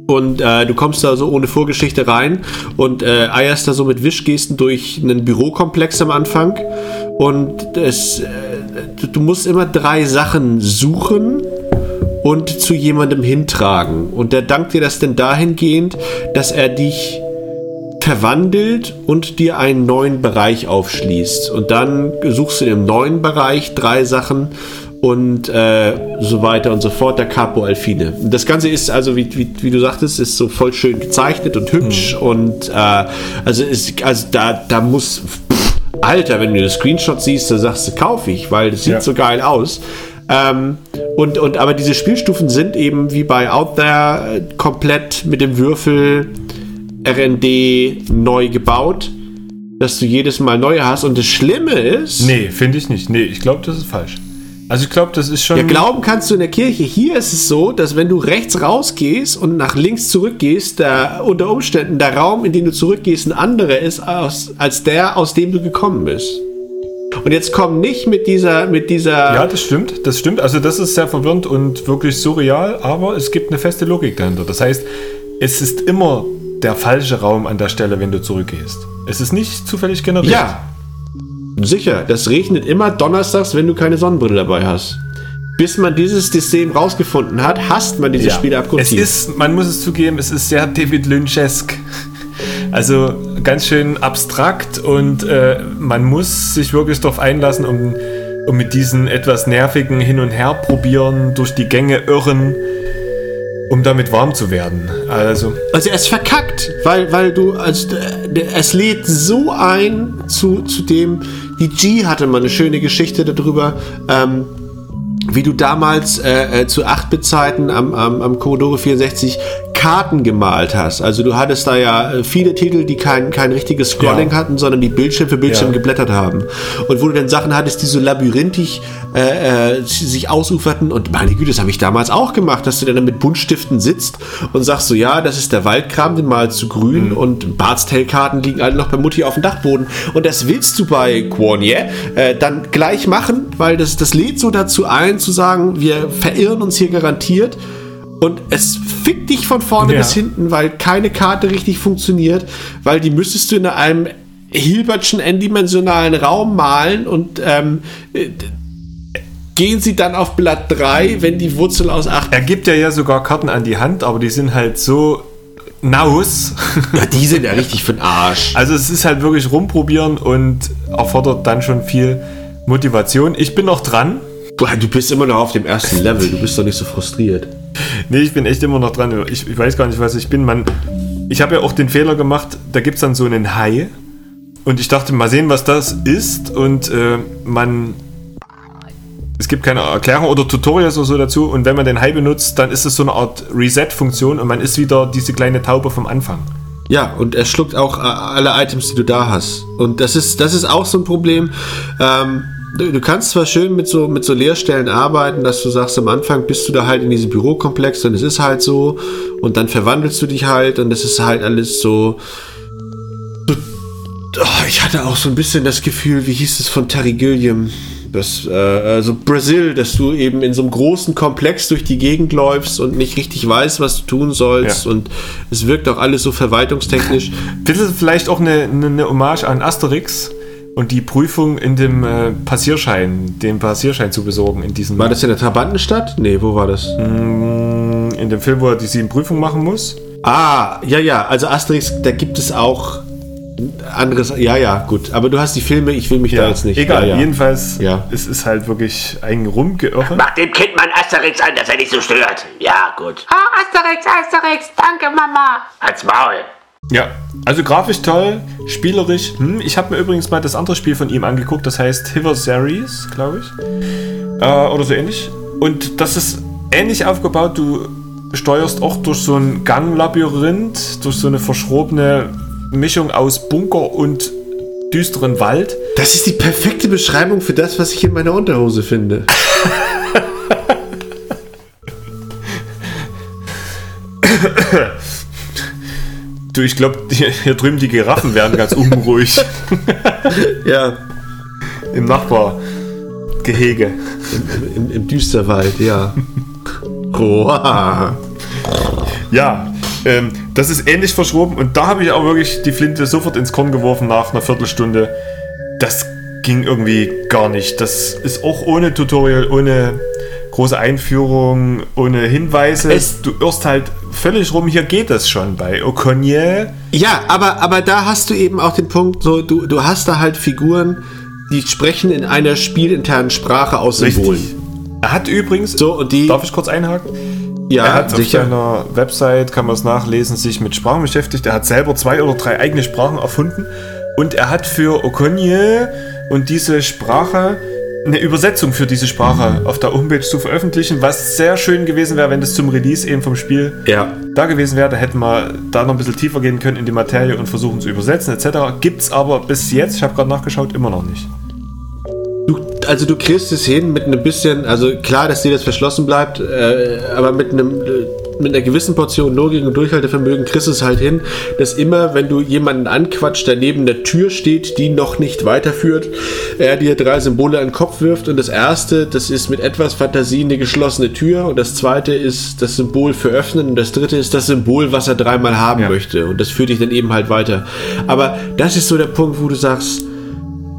Und äh, du kommst da so ohne Vorgeschichte rein und äh, eierst da so mit Wischgesten durch einen Bürokomplex am Anfang. Und es, äh, du, du musst immer drei Sachen suchen und zu jemandem hintragen. Und der dankt dir das denn dahingehend, dass er dich verwandelt und dir einen neuen Bereich aufschließt. Und dann suchst du im neuen Bereich drei Sachen und äh, so weiter und so fort, der Capo Alfine. Das Ganze ist also, wie, wie, wie du sagtest, ist so voll schön gezeichnet und hübsch und äh, also, ist, also da, da muss, pff, Alter, wenn du das Screenshot siehst, da sagst du, kauf ich, weil das sieht Ja. so geil aus. Ähm, und, und aber diese Spielstufen sind eben wie bei Out There äh, komplett mit dem Würfel RND neu gebaut, dass du jedes Mal neue hast. Und das Schlimme ist, Nee, finde ich nicht. Nee, ich glaube, das ist falsch. Also ich glaube, das ist schon. ja, glauben kannst du in der Kirche. Hier ist es so, dass wenn du rechts rausgehst und nach links zurückgehst, der, unter Umständen der Raum, in den du zurückgehst, ein anderer ist aus, als der, aus dem du gekommen bist. Und jetzt komm nicht mit dieser, mit dieser. ja, das stimmt. Das stimmt. Also das ist sehr verwirrend und wirklich surreal, aber es gibt eine feste Logik dahinter. Das heißt, es ist immer der falsche Raum an der Stelle, wenn du zurückgehst. Es ist nicht zufällig generiert. Ja, sicher. Das regnet immer donnerstags, wenn du keine Sonnenbrille dabei hast. Bis man dieses System rausgefunden hat, hasst man dieses Ja. Spiel Es abgrundtief. ist, man muss es zugeben, es ist sehr David Lynchesk. Also ganz schön abstrakt und äh, man muss sich wirklich darauf einlassen, um, um mit diesen etwas nervigen Hin- und Her probieren, durch die Gänge irren, um damit warm zu werden. Also, Also er ist verkackt, weil, weil du, also es lädt so ein zu, zu dem, die G hatte mal eine schöne Geschichte darüber, ähm, wie du damals äh, äh, zu 8-Bit-Zeiten am, am, am Commodore 64 Karten gemalt hast. Also du hattest da ja äh, viele Titel, die kein, kein richtiges Scrolling Ja. hatten, sondern die Bildschirm für Bildschirm Ja. geblättert haben. Und wo du dann Sachen hattest, die so labyrinthisch äh, äh, sich ausuferten. Und meine Güte, das habe ich damals auch gemacht, dass du dann mit Buntstiften sitzt und sagst so, ja, das ist der Waldkram, den malst du grün Mhm. und Bartstail-Karten liegen alle noch bei Mutti auf dem Dachboden. Und das willst du bei Quonier äh, dann gleich machen, weil das, das lädt so dazu ein, zu sagen, wir verirren uns hier garantiert. Und es fickt dich von vorne Ja. bis hinten, weil keine Karte richtig funktioniert, weil die müsstest du in einem Hilbertschen n-dimensionalen Raum malen und ähm, äh, gehen sie dann auf Blatt 3, wenn die Wurzel aus 8. er gibt ja, ja sogar Karten an die Hand, aber die sind halt so naus. Ja, die sind ja richtig für den Arsch. Also es ist halt wirklich rumprobieren und erfordert dann schon viel Motivation. Ich bin noch dran. Du bist immer noch auf dem ersten Level, du bist doch nicht so frustriert. Nee, ich bin echt immer noch dran. Ich, ich weiß gar nicht, was ich bin. Man, ich habe ja auch den Fehler gemacht, da gibt es dann so einen Hai. Und ich dachte, mal sehen, was das ist. Und äh, man. Es gibt keine Erklärung oder Tutorials oder so dazu. Und wenn man den Hai benutzt, dann ist es so eine Art Reset-Funktion und man ist wieder diese kleine Taube vom Anfang. Ja, und er schluckt auch äh, alle Items, die du da hast. Und das ist, das ist auch so ein Problem. Ähm, du, kannst zwar schön mit so, mit so Leerstellen arbeiten, dass du sagst, am Anfang bist du da halt in diesem Bürokomplex und es ist halt so. Und dann verwandelst du dich halt und das ist halt alles so. Oh, ich hatte auch so ein bisschen das Gefühl, wie hieß es von Terry Gilliam? Das, äh, also Brasil, dass du eben in so einem großen Komplex durch die Gegend läufst und nicht richtig weißt, was du tun sollst. Ja. Und es wirkt auch alles so verwaltungstechnisch. [laughs] Das ist vielleicht auch eine, eine Hommage an Asterix und die Prüfung in dem äh, Passierschein, den Passierschein zu besorgen in diesem. War das in der Trabantenstadt? Nee, wo war das? Mm, in dem Film, wo er die sieben Prüfungen machen muss. Ah, ja, ja. Also Asterix, da gibt es auch anderes, ja, ja, gut. Aber du hast die Filme, ich will mich ja, da jetzt nicht. Egal, ja, ja. jedenfalls, ja. es ist halt wirklich ein Rumgeirre. Mach dem Kind mal Asterix an, dass er nicht so stört. Ja, gut. Oh, Asterix, Asterix, danke, Mama. Als Maul. Ja, also grafisch toll, spielerisch. Hm, ich habe mir übrigens mal das andere Spiel von ihm angeguckt, das heißt Hiver Series, glaube ich. Äh, oder so ähnlich. Und das ist ähnlich aufgebaut. Du steuerst auch durch so ein Ganglabyrinth, durch so eine verschrobene Mischung aus Bunker und düsteren Wald. Das ist die perfekte Beschreibung für das, was ich in meiner Unterhose finde. du, ich glaube, hier drüben die Giraffen werden ganz unruhig. [laughs] ja. Im Nachbargehege. Im, im, Im Düsterwald, ja. [laughs] Ja, ähm, das ist ähnlich verschoben und da habe ich auch wirklich die Flinte sofort ins Korn geworfen nach einer Viertelstunde. Das ging irgendwie gar nicht. Das ist auch ohne Tutorial, ohne große Einführung, ohne Hinweise. Es du irrst halt völlig rum. Hier geht das schon bei Okonye. Ja, aber, aber da hast du eben auch den Punkt, so, du, du hast da halt Figuren, die sprechen in einer spielinternen Sprache aus Symbolen. Er hat übrigens, so, und die, darf ich kurz einhaken? Ja, er hat sicher. auf seiner Website, kann man es nachlesen, sich mit Sprachen beschäftigt. Er hat selber zwei oder drei eigene Sprachen erfunden und er hat für Okonye und diese Sprache eine Übersetzung für diese Sprache auf der Homepage zu veröffentlichen, was sehr schön gewesen wäre, wenn das zum Release eben vom Spiel ja. da gewesen wäre. Da hätten wir da noch ein bisschen tiefer gehen können in die Materie und versuchen zu übersetzen etc. Gibt es aber bis jetzt, ich habe gerade nachgeschaut, immer noch nicht. Also du kriegst es hin mit einem bisschen, also klar, dass dir das verschlossen bleibt, äh, aber mit einem äh, mit einer gewissen Portion Logik und Durchhaltevermögen kriegst du es halt hin, dass immer, wenn du jemanden anquatscht, der neben der Tür steht, die noch nicht weiterführt, er dir drei Symbole an den Kopf wirft und das erste, das ist mit etwas Fantasie eine geschlossene Tür und das zweite ist das Symbol für öffnen und das dritte ist das Symbol, was er dreimal haben ja. möchte und das führt dich dann eben halt weiter. Aber das ist so der Punkt, wo du sagst,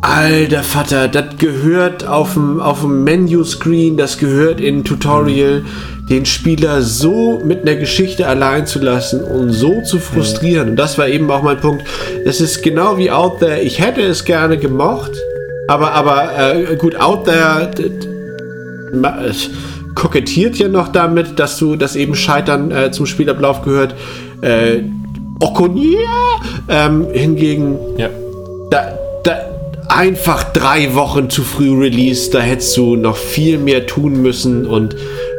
Alter Vater, das gehört auf dem, auf dem Menü-Screen, das gehört in Tutorial, den Spieler so mit einer Geschichte allein zu lassen und so zu frustrieren. Und das war eben auch mein Punkt. Das ist genau wie Out There. Ich hätte es gerne gemocht, aber, aber äh, gut, Out There kokettiert ja noch damit, dass du, dass eben Scheitern äh, zum Spielablauf gehört. Äh, Okonia ähm, hingegen, ja. da, einfach drei Wochen zu früh Release, da hättest du noch viel mehr tun müssen und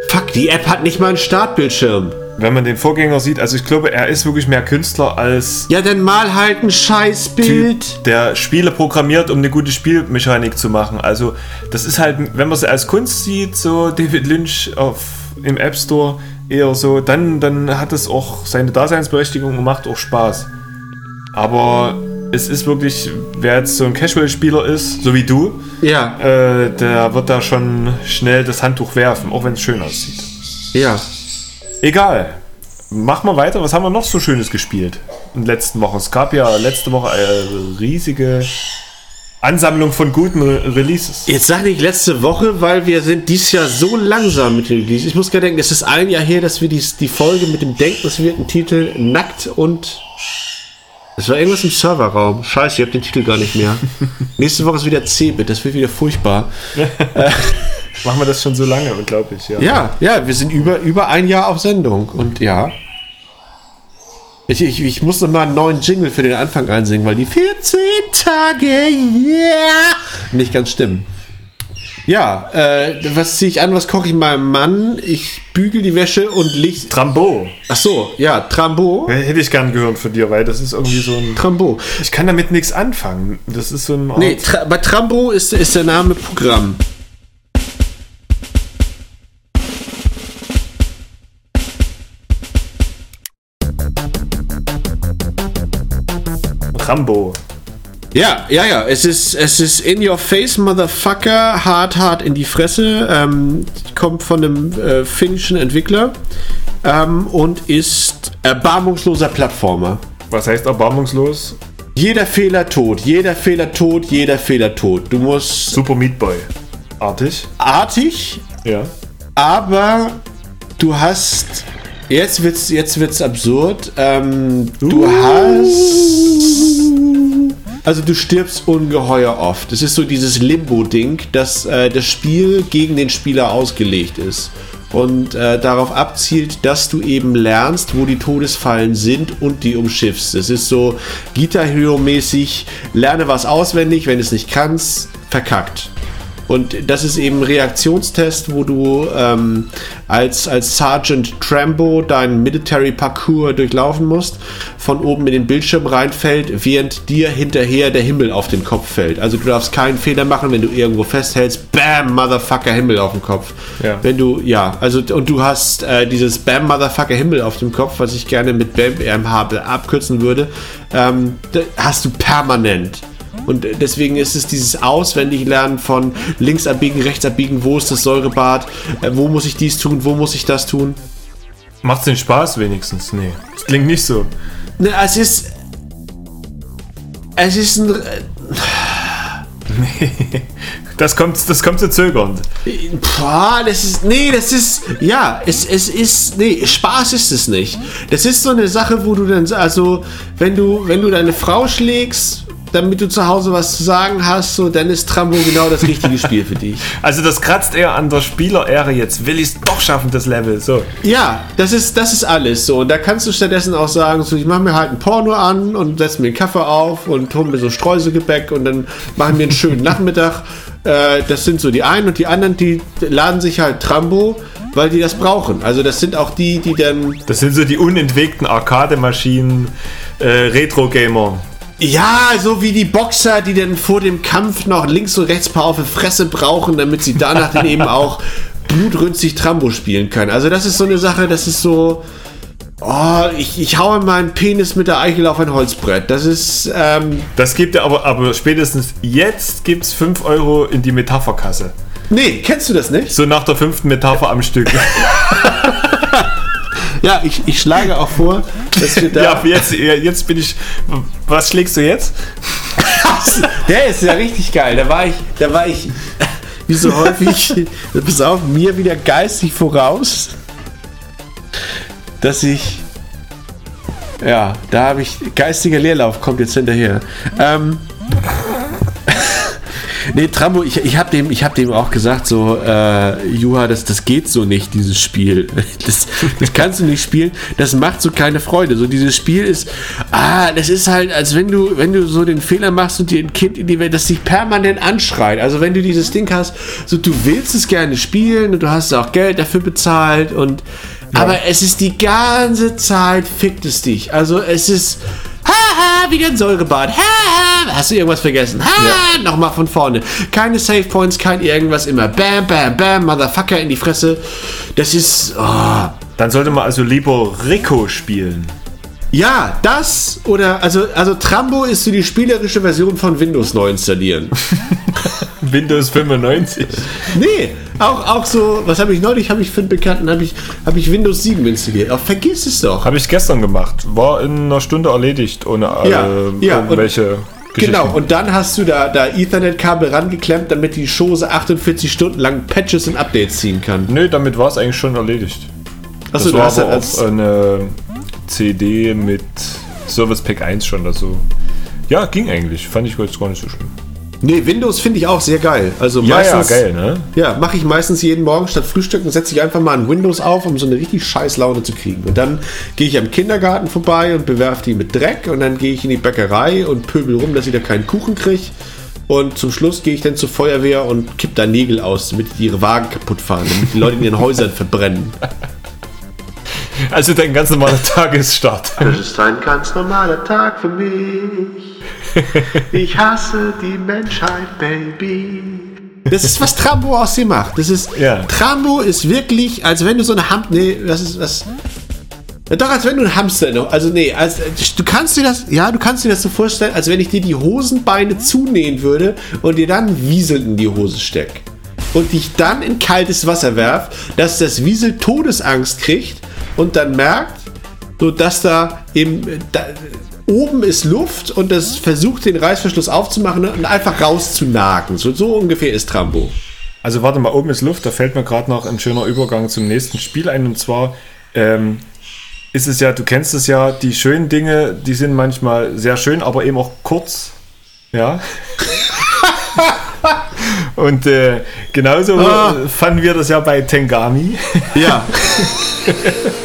fuck, die App hat nicht mal einen Startbildschirm. Wenn man den Vorgänger sieht, also ich glaube, er ist wirklich mehr Künstler als. Ja, dann mal halt ein Scheißbild. Typ, der Spiele programmiert, um eine gute Spielmechanik zu machen. Also, das ist halt, wenn man es als Kunst sieht, so David Lynch auf, im App Store eher so, dann, dann hat es auch seine Daseinsberechtigung und macht auch Spaß. Aber es ist wirklich, wer jetzt so ein Casual-Spieler ist, so wie du, ja. Äh, der wird da schon schnell das Handtuch werfen, auch wenn es schön aussieht. Ja. Egal. Machen wir weiter. Was haben wir noch so Schönes gespielt in den letzten Wochen? Es gab ja letzte Woche eine riesige Ansammlung von guten Re Releases. Jetzt sage ich letzte Woche, weil wir sind dieses Jahr so langsam mit den Releases. Ich muss gerade denken, es ist ein Jahr her, dass wir die, die Folge mit dem denkenswerten Titel Nackt und es war irgendwas im Serverraum. Scheiße, ich habe den Titel gar nicht mehr. [laughs] Nächste Woche ist wieder C-Bit, das wird wieder furchtbar. [laughs] machen wir das schon so lange, unglaublich, ja. Ja, ja, wir sind über, über ein Jahr auf Sendung und ja. Ich, ich, ich muss noch mal einen neuen Jingle für den Anfang einsingen, weil die 14 Tage, yeah, nicht ganz stimmen. Ja, äh, was ziehe ich an, was koche ich meinem Mann? Ich bügel die Wäsche und leg... Trambo. Ach so, ja, Trambo. Hätte ich gern gehört von dir, weil das ist irgendwie so ein. Trambo. Ich kann damit nichts anfangen. Das ist so ein. Art- Nee, tra bei Trambo ist, ist der Name Programm. Rambo. Ja, ja, ja. Es ist, es ist in your face, Motherfucker, hart, hart in die Fresse. Ähm, kommt von einem äh, finnischen Entwickler ähm, und ist erbarmungsloser Plattformer. Was heißt erbarmungslos? Jeder Fehler tot, jeder Fehler tot, jeder Fehler tot. Du musst Super Meat Boy. Artig. artig, Ja. aber du hast. Jetzt wird's, jetzt wird's absurd. Ähm, du hast. Also du stirbst ungeheuer oft. Es ist so dieses Limbo-Ding, dass äh, das Spiel gegen den Spieler ausgelegt ist. Und äh, darauf abzielt, dass du eben lernst, wo die Todesfallen sind und die umschiffst. Es ist so Guitar Hero-mäßig, lerne was auswendig, wenn es nicht kannst, verkackt. Und das ist eben ein Reaktionstest, wo du ähm, als, als Sergeant Trambo deinen Military Parcours durchlaufen musst, von oben in den Bildschirm reinfällt, während dir hinterher der Himmel auf den Kopf fällt. Also du darfst keinen Fehler machen, wenn du irgendwo festhältst, bam, Motherfucker Himmel auf dem Kopf. Ja. Wenn du, ja, also und du hast äh, dieses Bam, Motherfucker Himmel auf dem Kopf, was ich gerne mit Bam RMH abkürzen würde, ähm, hast du permanent. Und deswegen ist es dieses Auswendiglernen von links abbiegen, rechts abbiegen, wo ist das Säurebad, äh, wo muss ich dies tun, wo muss ich das tun. Macht's den Spaß wenigstens? Nee. Das klingt nicht so. Ne, es ist. Es ist ein. [laughs] Das kommt, das kommt zu zögernd. Boah, das ist. Nee, das ist. Ja, es, es ist. Nee, Spaß ist es nicht. Das ist so eine Sache, wo du dann. Also, wenn du, wenn du deine Frau schlägst, damit du zu Hause was zu sagen hast, so, dann ist Trambo genau das richtige Spiel für dich. [laughs] Also das kratzt eher an der Spielerehre jetzt. Will ich es doch schaffen, das Level. So. Ja, das ist, das ist alles so. Und da kannst du stattdessen auch sagen, so, ich mache mir halt ein Porno an und setze mir einen Kaffee auf und hole mir so Streuselgebäck und dann machen wir einen schönen Nachmittag. [laughs] Äh, das sind so die einen und die anderen, die laden sich halt Trambo, weil die das brauchen. Also das sind auch die, die dann Das sind so die unentwegten Arcade-Maschinen, äh, Retro-Gamer. Ja, so wie die Boxer, die dann vor dem Kampf noch links und rechts paar auf die Fresse brauchen, damit sie danach dann eben auch blutrünstig Trambo spielen können. Also das ist so eine Sache, das ist so... Oh, ich, ich haue meinen Penis mit der Eichel auf ein Holzbrett. Das ist... Ähm, Das gibt ja aber, aber spätestens jetzt gibt's 5 Euro in die Metapherkasse. nee, kennst du das nicht? So nach der fünften Metapher am Stück. [laughs] Ja, ich, ich schlage auch vor, dass wir da... ja, jetzt, jetzt bin ich. Was schlägst du jetzt? [laughs] Der ist ja richtig geil. Da war ich, da war ich, wie so häufig, [laughs] pass auf, mir wieder geistig voraus, dass ich, ja, da habe ich, geistiger Leerlauf kommt jetzt hinterher. Ähm, nee, Trambo, ich, ich habe dem, ich hab dem auch gesagt, so, äh, Juha, das, das geht so nicht, dieses Spiel. [laughs] Das, das kannst du nicht spielen. Das macht so keine Freude. So, dieses Spiel ist, ah, das ist halt, als wenn du, wenn du so den Fehler machst und dir ein Kind in die Welt, das dich permanent anschreit. Also, wenn du dieses Ding hast, so, du willst es gerne spielen und du hast auch Geld dafür bezahlt und, aber es ist die ganze Zeit fickt es dich. Also, es ist, Haha, wieder ein Säurebad. Haha, hast du irgendwas vergessen? Ha, nochmal von vorne. Keine Save Points, kein irgendwas, immer bam, bam, bam, Motherfucker in die Fresse. Das ist, oh. Dann sollte man also lieber Rico spielen. Ja, das oder, also, also Trambo ist so die spielerische Version von Windows neu installieren. [laughs] Windows 95. nee, auch, auch so, was habe ich neulich, habe ich für einen Bekannten, habe ich, habe ich Windows 7 installiert. Auch vergiss es doch. Habe ich gestern gemacht. War in einer Stunde erledigt, ohne äh, Ja, ja, und- irgendwelche Geschichten. Genau, und dann hast du da, da Ethernet-Kabel rangeklemmt, damit die Chose 48 Stunden lang Patches und Updates ziehen kann. Nö, damit war es eigentlich schon erledigt. Achso, das du war hast aber auf als, eine CD mit Service Pack 1 schon dazu. Ja, ging eigentlich. Fand ich jetzt gar nicht so schlimm. Nee, Windows finde ich auch sehr geil. Also Ja, ja, meistens, geil, ne? Ja, mache ich meistens jeden Morgen statt Frühstücken, setze ich einfach mal ein Windows auf, um so eine richtig scheiß Laune zu kriegen. Und dann gehe ich am Kindergarten vorbei und bewerfe die mit Dreck und dann gehe ich in die Bäckerei und pöbel rum, dass ich da keinen Kuchen kriege. Und zum Schluss gehe ich dann zur Feuerwehr und kipp da Nägel aus, damit die ihre Wagen kaputt fahren, damit die Leute in ihren Häusern verbrennen. [laughs] Also dein ganz normaler [laughs] Tagesstart. Das ist ein ganz normaler Tag für mich. Ich hasse die Menschheit, Baby. Das ist, was Trambo aus dir macht. Das ist, Ja. Trambo ist wirklich, als wenn du so eine Ham, nee, das ist was. Ja, Doch, als wenn du ein Hamster noch, also nee, als, du kannst dir das, ja, du kannst dir das so vorstellen, als wenn ich dir die Hosenbeine zunähen würde und dir dann Wiesel in die Hose steck. Und dich dann in kaltes Wasser werf, dass das Wiesel Todesangst kriegt und dann merkt, so dass da eben da, oben ist Luft und das versucht den Reißverschluss aufzumachen und einfach rauszunagen. So, so ungefähr ist Trambo. Also warte mal, oben ist Luft, da fällt mir gerade noch ein schöner Übergang zum nächsten Spiel ein. Und zwar ähm, ist es ja, du kennst es ja, die schönen Dinge, die sind manchmal sehr schön, aber eben auch kurz. Ja. [laughs] Und äh, genauso Ah. fanden wir das ja bei Tengami. Ja. [laughs]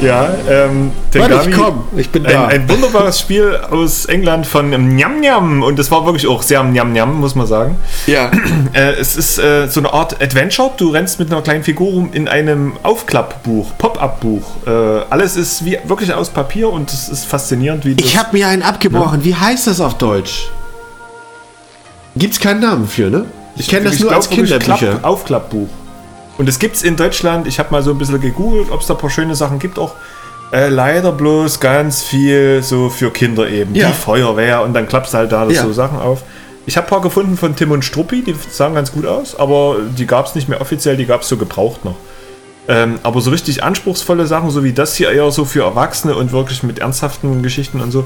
Ja, ähm, Warte, ich komm, ich bin da. Ein, ein wunderbares [laughs] Spiel aus England von Njam Njam und das war wirklich auch sehr Njam Njam, muss man sagen. Ja. [clears throat] Äh, es ist äh, so eine Art Adventure. Du rennst mit einer kleinen Figur rum in einem Aufklappbuch, Pop-up-Buch. Äh, alles ist wie wirklich aus Papier und es ist faszinierend, wie Ich habe mir einen abgebrochen. Wie heißt das auf Deutsch? Gibt's keinen Namen für, ne? Ich kenne das nur glaub, als Kinderbücher. Klapp, Aufklappbuch. Und es gibt es in Deutschland. Ich habe mal so ein bisschen gegoogelt, ob es da ein paar schöne Sachen gibt. Auch äh, leider bloß ganz viel so für Kinder eben. Ja. Die Feuerwehr und dann klappst du halt da Ja. so Sachen auf. Ich habe ein paar gefunden von Tim und Struppi, die sahen ganz gut aus, aber die gab es nicht mehr offiziell, die gab es so gebraucht noch. Ähm, aber so richtig anspruchsvolle Sachen, so wie das hier eher so für Erwachsene und wirklich mit ernsthaften Geschichten und so,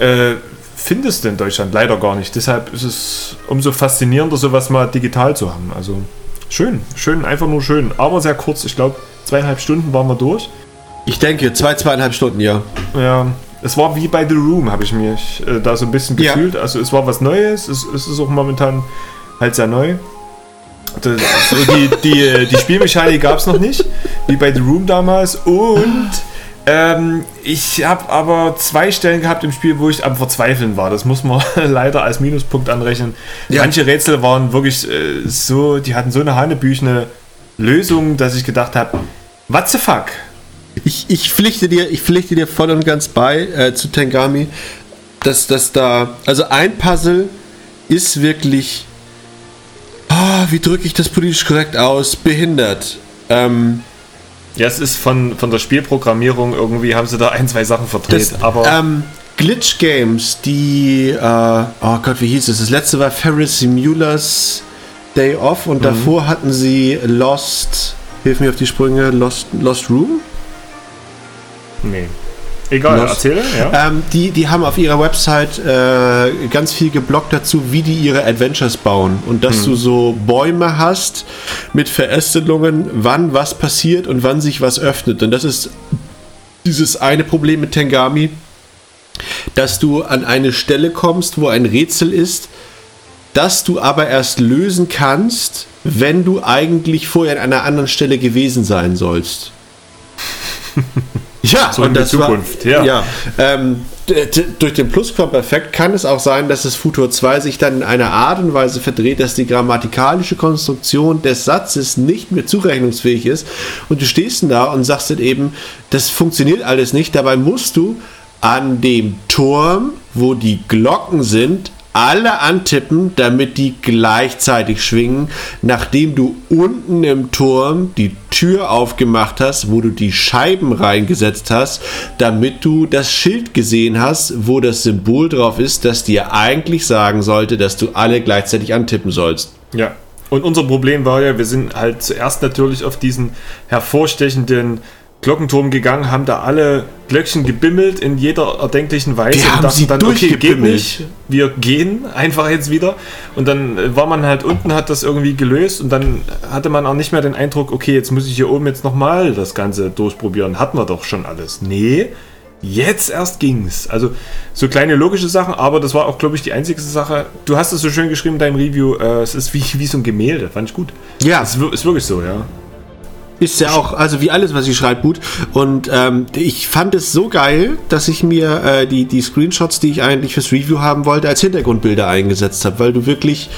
äh, findest du in Deutschland leider gar nicht. Deshalb ist es umso faszinierender, sowas mal digital zu haben. Also schön, schön, einfach nur schön, aber sehr kurz. Ich glaube, zweieinhalb Stunden waren wir durch. Ich denke, zwei, zweieinhalb Stunden, ja. Ja, es war wie bei The Room, habe ich mich äh, da so ein bisschen Ja. gefühlt. Also es war was Neues, es, es ist auch momentan halt sehr neu. Das, so die, die, die Spielmechanik gab es noch nicht, wie bei The Room damals. Und ähm, ich habe aber zwei Stellen gehabt im Spiel, wo ich am Verzweifeln war. Das muss man [laughs] leider als Minuspunkt anrechnen. Ja. Manche Rätsel waren wirklich äh, so, die hatten so eine hanebüchene Lösung, dass ich gedacht habe, what the fuck? Ich, ich, pflichte dir, ich pflichte dir voll und ganz bei äh, zu Tengami, dass das da, also ein Puzzle ist wirklich, ah, wie drücke ich das politisch korrekt aus, behindert. Ähm, Ja, es ist von, von der Spielprogrammierung irgendwie, haben sie da ein, zwei Sachen verdreht. das, aber ähm, Glitch Games, die, äh, oh Gott, wie hieß es? Das letzte war Ferris Mueller's Day Off Mhm. und davor hatten sie Lost, hilf mir auf die Sprünge, Lost, Lost Room? nee. Egal, Los. erzähle. Ja. Ähm, die, die haben auf ihrer Website äh, ganz viel geblockt dazu, wie die ihre Adventures bauen. Und dass du so Bäume hast mit Verästelungen, wann was passiert und wann sich was öffnet. Und das ist dieses eine Problem mit Tengami, dass du an eine Stelle kommst, wo ein Rätsel ist, das du aber erst lösen kannst, wenn du eigentlich vorher an einer anderen Stelle gewesen sein sollst. [laughs] Ja, So in der Zukunft, war, ja. ja ähm, durch den Plusquamperfekt kann es auch sein, dass das Futur 2 sich dann in einer Art und Weise verdreht, dass die grammatikalische Konstruktion des Satzes nicht mehr zurechnungsfähig ist. Und du stehst da und sagst dann eben, das funktioniert alles nicht. Dabei musst du an dem Turm, wo die Glocken sind, alle antippen, damit die gleichzeitig schwingen, nachdem du unten im Turm die Tür aufgemacht hast, wo du die Scheiben reingesetzt hast, damit du das Schild gesehen hast, wo das Symbol drauf ist, das dir eigentlich sagen sollte, dass du alle gleichzeitig antippen sollst. ja. Und unser Problem war ja, wir sind halt zuerst natürlich auf diesen hervorstechenden Glockenturm gegangen, haben da alle Glöckchen gebimmelt in jeder erdenklichen Weise Wir und dachten dann, okay, geht nicht, wir gehen einfach jetzt wieder. Und dann war man halt unten, hat das irgendwie gelöst und dann hatte man auch nicht mehr den Eindruck, okay, jetzt muss ich hier oben jetzt nochmal das Ganze durchprobieren. Hatten wir doch schon alles. Nee, jetzt erst ging's. Also so kleine logische Sachen, aber das war auch, glaube ich, die einzige Sache. Du hast es so schön geschrieben in deinem Review, äh, es ist wie, wie so ein Gemälde, fand ich gut. Ja. Es ist wirklich so, ja. Ist ja auch, also wie alles, was sie schreibt, gut. Und ähm, ich fand es so geil, dass ich mir äh, die, die Screenshots, die ich eigentlich fürs Review haben wollte, als Hintergrundbilder eingesetzt habe, weil du wirklich,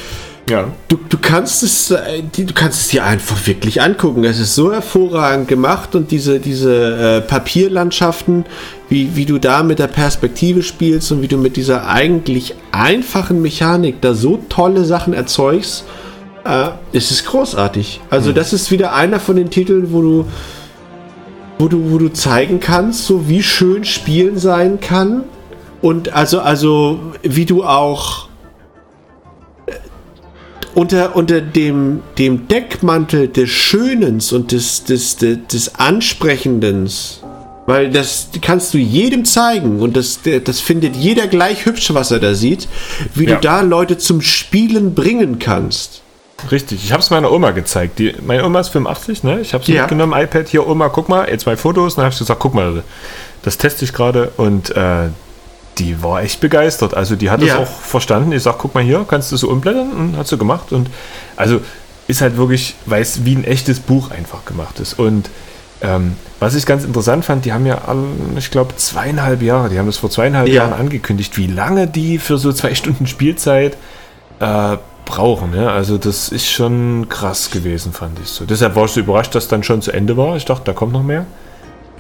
Ja. du, du kannst es, äh, du kannst es dir einfach wirklich angucken. Es ist so hervorragend gemacht und diese, diese äh, Papierlandschaften, wie, wie du da mit der Perspektive spielst und wie du mit dieser eigentlich einfachen Mechanik da so tolle Sachen erzeugst, äh, es ist großartig. Also das ist wieder einer von den Titeln, wo du, wo du, wo du zeigen kannst, so wie schön Spielen sein kann und also, also wie du auch äh, unter, unter dem, dem Deckmantel des Schönens und des, des, des, des Ansprechenden, weil das kannst du jedem zeigen und das, das findet jeder gleich hübsch, was er da sieht, wie Ja. du da Leute zum Spielen bringen kannst. Richtig, ich habe es meiner Oma gezeigt. Die, meine Oma ist 85, ne? Ich habe sie Ja. mitgenommen, iPad, hier, Oma, guck mal, jetzt zwei Fotos. Dann habe ich gesagt, guck mal, das teste ich gerade. Und äh, die war echt begeistert. Also die hat Ja. das auch verstanden. Ich sag, guck mal hier, kannst du so umblättern? Und hat sie gemacht. Und also ist halt wirklich, weil es wie ein echtes Buch einfach gemacht ist. Und ähm, was ich ganz interessant fand, die haben ja, ich glaube, zweieinhalb Jahre, die haben das vor zweieinhalb Ja. Jahren angekündigt, wie lange die für so zwei [laughs] Stunden Spielzeit äh, brauchen. Ja? Also das ist schon krass gewesen, fand ich so. Deshalb war ich so überrascht, dass dann schon zu Ende war. Ich dachte, da kommt noch mehr.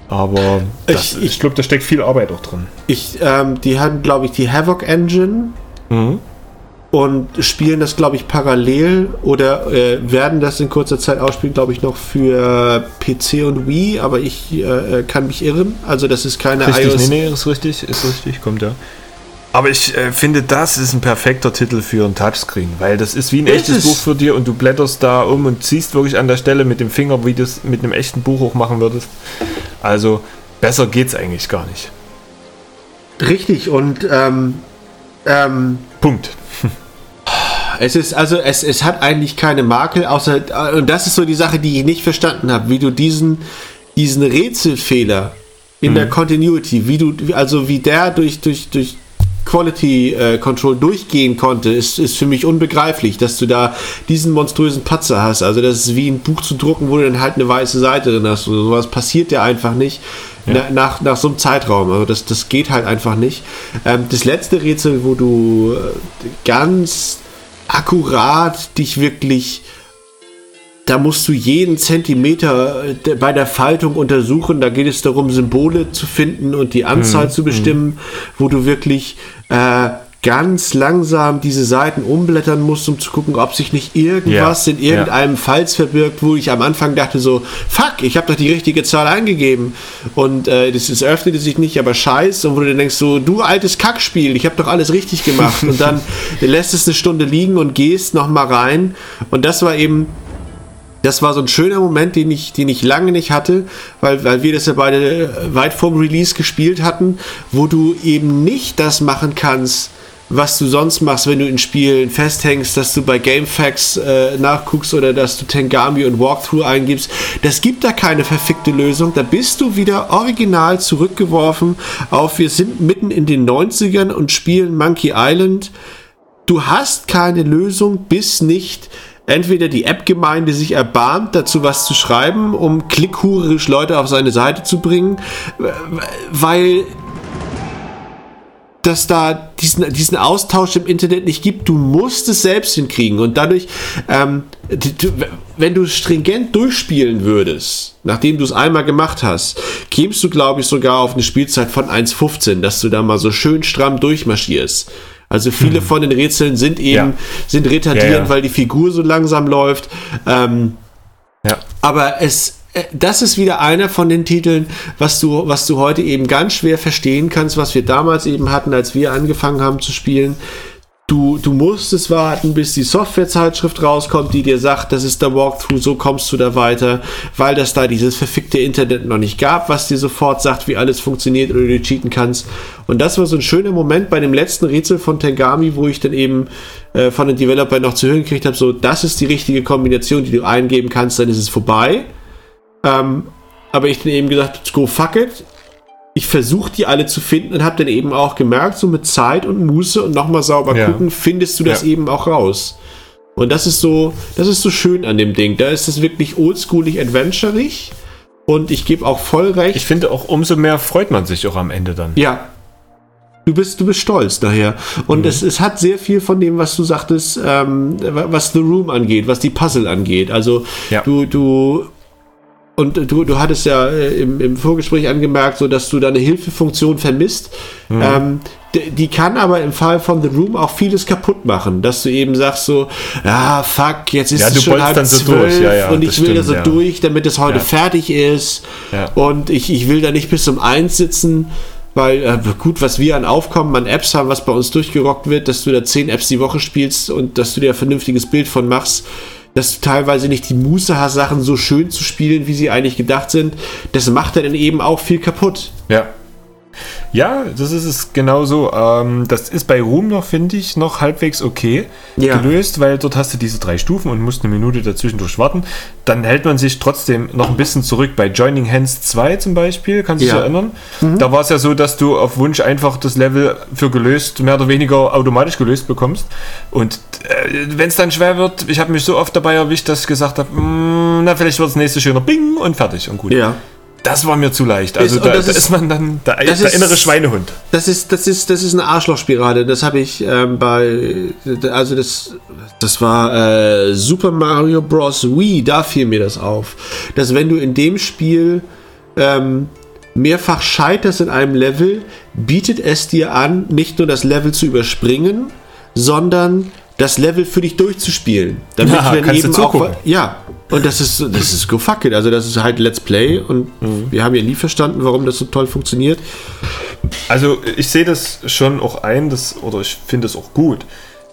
Aber das, Ich- ich, ich glaube, da steckt viel Arbeit auch drin. Ich, ähm, die haben, glaube ich, die Havoc Engine Mhm. und spielen das, glaube ich, parallel oder äh, werden das in kurzer Zeit ausspielen, glaube ich, noch für PC und Wii, aber ich äh, kann mich irren. Also das ist keine Richtig, iOS. nee, nee, ist richtig, ist richtig, kommt ja. Aber ich äh, finde, das ist ein perfekter Titel für ein Touchscreen, weil das ist wie ein Ist echtes es. Buch für dir und du blätterst da um und ziehst wirklich an der Stelle mit dem Finger, wie du es mit einem echten Buch auch machen würdest. Also besser geht's eigentlich gar nicht. Richtig und ähm, ähm, Punkt. Es ist also, es, es hat eigentlich keine Makel, außer, und das ist so die Sache, die ich nicht verstanden habe, wie du diesen, diesen Rätselfehler in der Continuity, wie du, also wie der durch, durch, durch Quality äh, Control durchgehen konnte, ist, ist für mich unbegreiflich, dass du da diesen monströsen Patzer hast. Also das ist wie ein Buch zu drucken, wo du dann halt eine weiße Seite drin hast. So, sowas passiert ja einfach nicht na, nach, nach so einem Zeitraum. Also das, das geht halt einfach nicht. Ähm, das letzte Rätsel, wo du äh, ganz akkurat dich wirklich da musst du jeden Zentimeter äh, bei der Faltung untersuchen. Da geht es darum, Symbole zu finden und die Anzahl zu bestimmen, wo du wirklich äh, ganz langsam diese Seiten umblättern musst, um zu gucken, ob sich nicht irgendwas Ja, in irgendeinem Falls verbirgt, wo ich am Anfang dachte so, fuck, ich habe doch die richtige Zahl eingegeben. Und äh, das, das öffnete sich nicht, aber scheiß. Und wo du dann denkst so, du altes Kackspiel, ich habe doch alles richtig gemacht. [laughs] Und dann lässt es eine Stunde liegen und gehst noch mal rein. Und das war eben das war so ein schöner Moment, den ich, den ich lange nicht hatte, weil, weil wir das ja beide äh, weit vorm Release gespielt hatten, wo du eben nicht das machen kannst, was du sonst machst, wenn du in Spielen festhängst, dass du bei GameFAQs äh, nachguckst oder dass du Tengami und Walkthrough eingibst. Das gibt da keine verfickte Lösung. Da bist du wieder original zurückgeworfen auf, wir sind mitten in den 90ern und spielen Monkey Island. Du hast keine Lösung, bis nicht entweder die App-Gemeinde sich erbarmt, dazu was zu schreiben, um klickhurisch Leute auf seine Seite zu bringen, weil dass da diesen, diesen Austausch im Internet nicht gibt. Du musst es selbst hinkriegen. Und dadurch, ähm, wenn du stringent durchspielen würdest, nachdem du es einmal gemacht hast, kämst du, glaube ich, sogar auf eine Spielzeit von 1,15, dass du da mal so schön stramm durchmarschierst. Also viele von den Rätseln sind eben, Ja. sind retardierend, Ja, ja. weil die Figur so langsam läuft. Ähm, aber es, äh, das ist wieder einer von den Titeln, was du, was du heute eben ganz schwer verstehen kannst, was wir damals eben hatten, als wir angefangen haben zu spielen. Du, du musstest warten, bis die Softwarezeitschrift rauskommt, die dir sagt, das ist der Walkthrough, so kommst du da weiter, weil das da dieses verfickte Internet noch nicht gab, was dir sofort sagt, wie alles funktioniert oder du cheaten kannst. Und das war so ein schöner Moment bei dem letzten Rätsel von Tengami, wo ich dann eben äh, von den Developern noch zu hören gekriegt habe, so, das ist die richtige Kombination, die du eingeben kannst, dann ist es vorbei. Ähm, aber ich dann eben gesagt, go fuck it, ich versuche die alle zu finden und habe dann eben auch gemerkt, so mit Zeit und Muße und nochmal sauber Ja. gucken, findest du das Ja. eben auch raus. Und das ist so, das ist so schön an dem Ding. Da ist es wirklich oldschoolig adventurig und ich gebe auch voll recht. Ich finde auch, umso mehr freut man sich auch am Ende dann. ja. Du bist, du bist stolz daher. Und Mhm. es, es hat sehr viel von dem, was du sagtest, ähm, was The Room angeht, was die Puzzle angeht. Also Ja. du, du und du, du hattest ja äh, im, im Vorgespräch angemerkt, so dass du da eine Hilfefunktion vermisst. Mhm. Ähm, die kann aber im Fall von The Room auch vieles kaputt machen, dass du eben sagst so, ja fuck, jetzt ist Ja, es schon halb dann so zwölf durch, ja, ja, und ich will da stimmt, so ja. durch, damit es heute fertig ist und ich, ich will da nicht bis um eins sitzen. Weil äh, gut, was wir an Aufkommen an Apps haben, was bei uns durchgerockt wird, dass du da zehn Apps die Woche spielst und dass du dir ein vernünftiges Bild von machst, dass du teilweise nicht die Muße hast, Sachen so schön zu spielen, wie sie eigentlich gedacht sind, das macht dann eben auch viel kaputt. Ja. Ja, das ist es genau so. Ähm, das ist bei Room noch, finde ich, noch halbwegs okay Ja. gelöst, weil dort hast du diese drei Stufen und musst eine Minute dazwischendurch warten. Dann hält man sich trotzdem noch ein bisschen zurück. Bei Joining Hands 2 zum Beispiel, kannst du dich Ja. erinnern? Da war es ja so, dass du auf Wunsch einfach das Level für gelöst, mehr oder weniger automatisch gelöst bekommst. Und äh, wenn es dann schwer wird, ich habe mich so oft dabei erwischt, dass ich gesagt habe, na, vielleicht wird das nächste schöner Bing und fertig und gut. Ja. Das war mir zu leicht. Also Ist- da, das da ist- ist man dann der, der ist- innere Schweinehund. Das ist, das ist, das ist eine Arschlochspirale. Das habe ich ähm, bei, also das, das war äh, Super Mario Bros. Wii, da fiel mir das auf. Dass wenn du in dem Spiel ähm, mehrfach scheiterst in einem Level, bietet es dir an, nicht nur das Level zu überspringen, sondern das Level für dich durchzuspielen. Damit Ja, du dann eben auch, ja, und das ist, das ist go fuck it. Also das ist halt Let's Play und Mhm. wir haben ja nie verstanden, warum das so toll funktioniert. Also ich sehe das schon auch ein, das, oder ich finde es auch gut,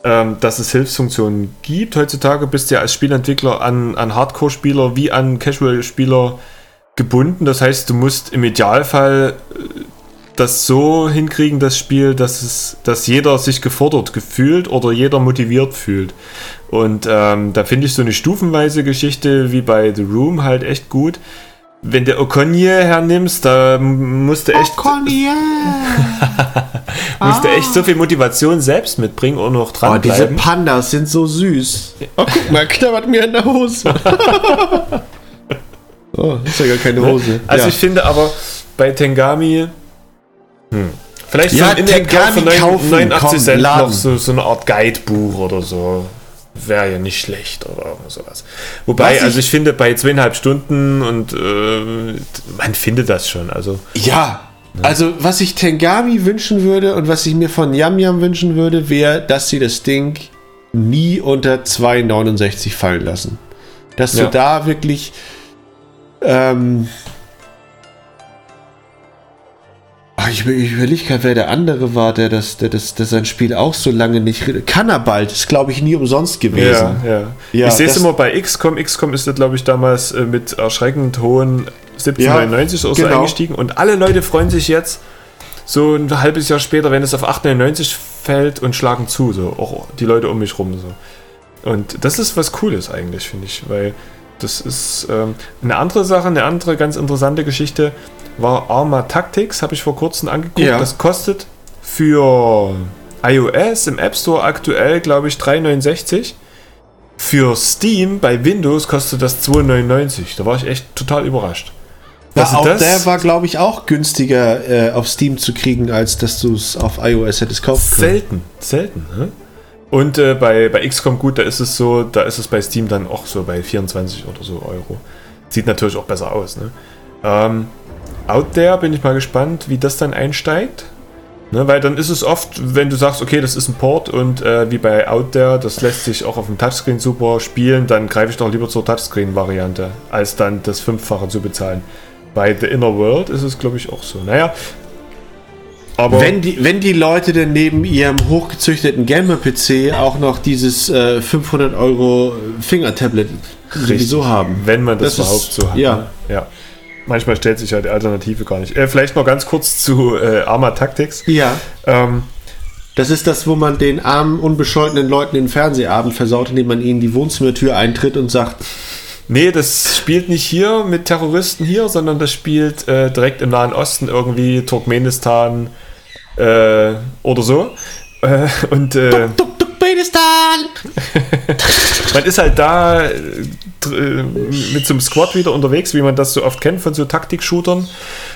ähm, dass es Hilfsfunktionen gibt. Heutzutage bist du ja als Spielentwickler an, an Hardcore-Spieler wie an Casual-Spieler gebunden. Das heißt, du musst im Idealfall äh, das so hinkriegen, das Spiel, dass, es, dass jeder sich gefordert gefühlt oder jeder motiviert fühlt. Und ähm, da finde ich so eine stufenweise Geschichte wie bei The Room halt echt gut. Wenn du Okonye hernimmst, da musst du echt, [laughs] musst du echt so viel Motivation selbst mitbringen und noch Oh, dran diese bleiben. Pandas sind so süß. Oh, guck mal, knabbert mir in der Hose. [laughs] oh, ist ja gar keine Hose. Also ja. ich finde aber bei Tengami, hm, vielleicht Ja, so Tengami für neun- kaufen, 89 komm, Cent noch so, so eine Art Guidebuch oder so. Wäre ja nicht schlecht oder irgend sowas. Wobei, ich- also ich finde, bei zweieinhalb Stunden und äh, man findet das schon. Also ja, also was ich Tengami wünschen würde und was ich mir von Yam Yam wünschen würde, wäre, dass sie das Ding nie unter 2,69 fallen lassen. Dass Ja. du da wirklich ähm, Ich, ich überlege gerade, wer der andere war, der, das, der, das, der sein Spiel auch so lange nicht. Cannabalt ist, glaube ich, nie umsonst gewesen. Ja, ja. Ja, ich sehe es immer bei XCOM. XCOM ist glaube ich, damals äh, mit erschreckend hohen 1799 oder so genau. eingestiegen. Und alle Leute freuen sich jetzt so ein halbes Jahr später, wenn es auf 899 fällt und schlagen zu. So auch die Leute um mich rum. So. Und das ist was Cooles eigentlich, finde ich. Weil das ist ähm, eine andere Sache, eine andere ganz interessante Geschichte war Arma Tactics, habe ich vor kurzem angeguckt. Ja. Das kostet für iOS im App Store aktuell, glaube ich, 3,69. Für Steam bei Windows kostet das 2,99. Da war ich echt total überrascht. Ja, Was auch das- der war, glaube ich, auch günstiger äh, auf Steam zu kriegen, als dass du es auf iOS hättest kaufen können. Selten, selten. Ne? Und äh, bei, bei XCOM gut, da ist es so, da ist es bei Steam dann auch so bei 24 oder so Euro. Sieht natürlich auch besser aus. Ne? Ähm, Out There bin ich mal gespannt, wie das dann einsteigt. Ne, weil dann ist es oft, wenn du sagst, okay, das ist ein Port und äh, wie bei Out There, das lässt sich auch auf dem Touchscreen super spielen, dann greife ich doch lieber zur Touchscreen-Variante, als dann das Fünffache zu bezahlen. Bei The Inner World ist es, glaube ich, auch so. Naja, Aber Wenn die, wenn die Leute denn neben ihrem hochgezüchteten Gamer-PC auch noch dieses äh, 500 Euro Finger-Tablet sowieso haben. wenn man das, Das ist- überhaupt so hat. ja. ne? ja. Manchmal stellt sich ja die Alternative gar nicht. Äh, vielleicht noch ganz kurz zu äh, Arma Tactics. Ja, Ähm, das ist das, wo man den armen, unbescholtenen Leuten den Fernsehabend versaut, indem man ihnen die Wohnzimmertür eintritt und sagt, nee, das spielt nicht hier mit Terroristen hier, sondern das spielt äh, direkt im Nahen Osten irgendwie, Turkmenistan äh, oder so. Äh, und äh, Turkmenistan! [laughs] man ist halt da äh, mit so einem Squad wieder unterwegs, wie man das so oft kennt von so Taktik-Shootern.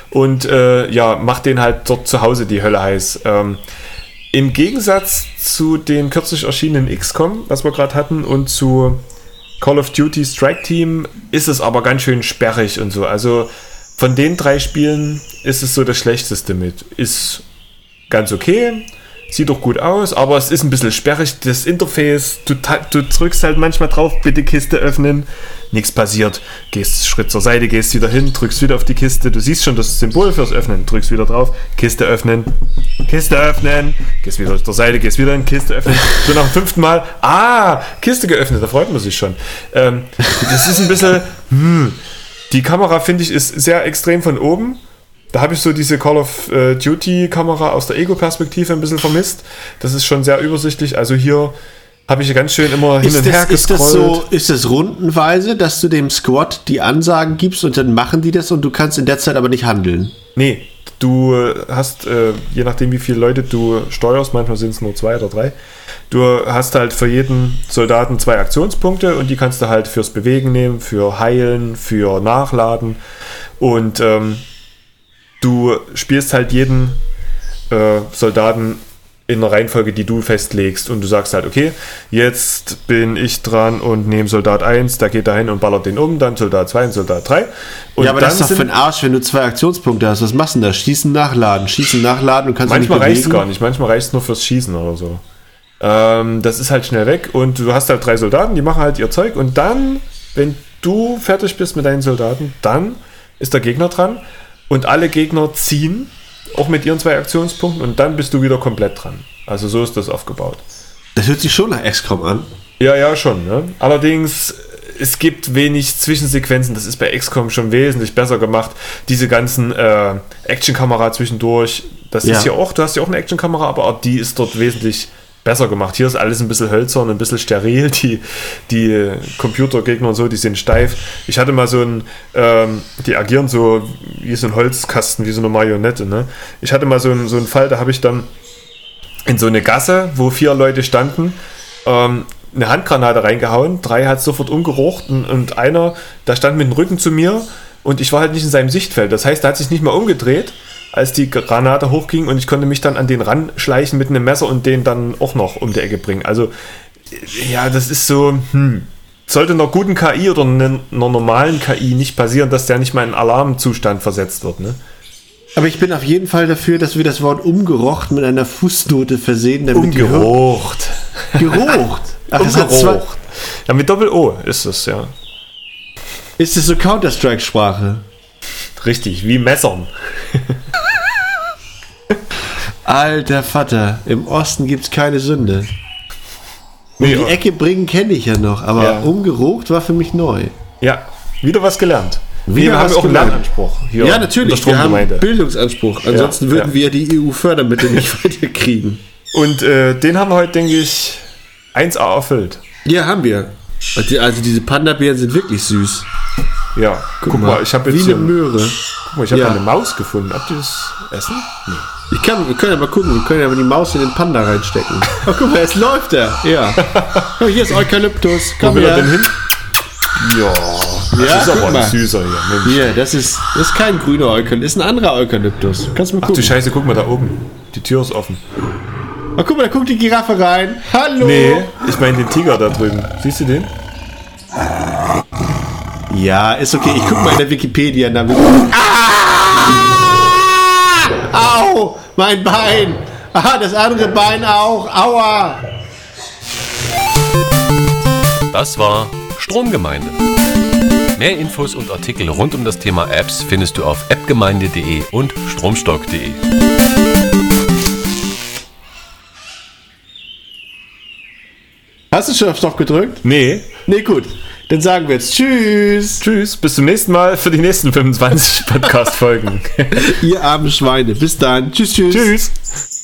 Und äh, ja, macht den halt dort zu Hause die Hölle heiß. Ähm, Im Gegensatz zu den kürzlich erschienenen XCOM, was wir gerade hatten, und zu Call of Duty Strike Team ist es aber ganz schön sperrig und so. Also von den drei Spielen ist es so das schlechteste mit. Ist ganz okay, sieht doch gut aus, aber es ist ein bisschen sperrig. Das Interface, du, du drückst halt manchmal drauf, bitte Kiste öffnen, nichts passiert. Gehst Schritt zur Seite, gehst wieder hin, drückst wieder auf die Kiste. Du siehst schon das Symbol fürs Öffnen, drückst wieder drauf, Kiste öffnen, Kiste öffnen, gehst wieder zur Seite, gehst wieder in Kiste öffnen. So nach dem fünften Mal, ah, Kiste geöffnet, da freut man sich schon. Ähm, das ist ein bisschen, hm, die Kamera finde ich ist sehr extrem von oben. Da habe ich so diese Call of äh, Duty Kamera aus der Ego-Perspektive ein bisschen vermisst. Das ist schon sehr übersichtlich. Also hier habe ich ganz schön immer hin Ist und her das, ist das gescrollt. so, ist das rundenweise, dass du dem Squad die Ansagen gibst und dann machen die das und du kannst in der Zeit aber nicht handeln? Nee, du äh, hast, äh, je nachdem wie viele Leute du steuerst, manchmal sind es nur zwei oder drei, du hast halt für jeden Soldaten zwei Aktionspunkte und die kannst du halt fürs Bewegen nehmen, für Heilen, für Nachladen und ähm, du spielst halt jeden äh, Soldaten in einer Reihenfolge, die du festlegst und du sagst halt, okay, jetzt bin ich dran und nehme Soldat 1, der geht dahin und ballert den um, dann Soldat 2 und Soldat 3. Und ja, aber das ist doch für den Arsch, wenn du zwei Aktionspunkte hast. Was machst du denn da? Schießen, nachladen, schießen, nachladen und kannst Manchmal reicht es gar nicht, manchmal reicht es nur fürs Schießen oder so. Ähm, das ist halt schnell weg und du hast halt drei Soldaten, die machen halt ihr Zeug und dann, wenn du fertig bist mit deinen Soldaten, dann ist der Gegner dran und alle Gegner ziehen, auch mit ihren zwei Aktionspunkten und dann bist du wieder komplett dran. Also so ist das aufgebaut. Das hört sich schon nach XCOM an. Ja, ja, schon. Ne? Allerdings, es gibt wenig Zwischensequenzen. Das ist bei XCOM schon wesentlich besser gemacht. Diese ganzen äh, Actionkamera zwischendurch, das Ja. ist hier auch, du hast ja auch eine Actionkamera, aber auch die ist dort wesentlich besser gemacht. Hier ist alles ein bisschen hölzern, ein bisschen steril. Die, die Computergegner und so, die sind steif. Ich hatte mal so ein, ähm, die agieren so wie so ein Holzkasten, wie so eine Marionette. Ne? Ich hatte mal so einen, so einen Fall, da habe ich dann in so eine Gasse, wo vier Leute standen, ähm, eine Handgranate reingehauen. Drei hat sofort umgerucht und, und einer, da stand mit dem Rücken zu mir und ich war halt nicht in seinem Sichtfeld. Das heißt, er hat sich nicht mal umgedreht, als die Granate hochging und ich konnte mich dann an den ranschleichen mit einem Messer und den dann auch noch um die Ecke bringen. Also, ja, das ist so, hm. Sollte einer guten KI oder einer, normalen KI nicht passieren, dass der nicht mal in Alarmzustand versetzt wird, ne? Aber ich bin auf jeden Fall dafür, dass wir das Wort umgerocht mit einer Fußnote versehen, damit die Hör-. Gerucht. Ach, Umgerucht. Ja, mit Doppel-O ist es, ja. ist das so Counter-Strike-Sprache? Richtig, wie Messern. [laughs] Alter Vater, im Osten gibt's keine Sünde. Um Nee, die Ecke bringen kenne ich ja noch, aber Ja. umgerucht war für mich neu. Ja, wieder was gelernt. Wieder wir haben was ja auch einen gelernt. Lernanspruch hier Ja, natürlich, wir haben. Bildungsanspruch. Ansonsten Ja, würden ja. wir die EU-Fördermittel nicht [laughs] weiterkriegen. Und äh, den haben wir heute, denke ich, 1A erfüllt. Ja, haben wir. Also diese Panda-Bären sind wirklich süß. Ja, guck, mal, ich habe Wie jetzt eine hier, Möhre. guck mal, ich habe Ja. eine Maus gefunden. Habt ihr das Essen? Nee. Ich kann, wir können ja mal gucken, wir können ja mal die Maus in den Panda reinstecken. Oh, guck mal, jetzt läuft er. Ja. Oh, hier ist Eukalyptus. Wo Komm will er denn hin? Ja, das Ja, ist aber mal. ein süßer hier. Mensch. Hier, das ist, das ist kein grüner Eukalyptus, ist ein anderer Eukalyptus. Kannst du mal Ach du gucken. Scheiße, guck mal da oben. Die Tür ist offen. Oh, guck mal, da guckt die Giraffe rein. Hallo. Nee, ich meine den Tiger da drüben. Siehst du den? Ja, ist okay. Ich guck mal in der Wikipedia. Ah! Au, mein Bein. Ah, das andere Bein auch. Aua. Das war Stromgemeinde. Mehr Infos und Artikel rund um das Thema Apps findest du auf appgemeinde.de und stromstock.de. Hast du schon auf Stock gedrückt? Nee. Nee, gut. Dann sagen wir jetzt Tschüss. Tschüss, bis zum nächsten Mal für die nächsten 25 [laughs] Podcast-Folgen. Ihr armen Schweine. Bis dann. Tschüss, tschüss. Tschüss.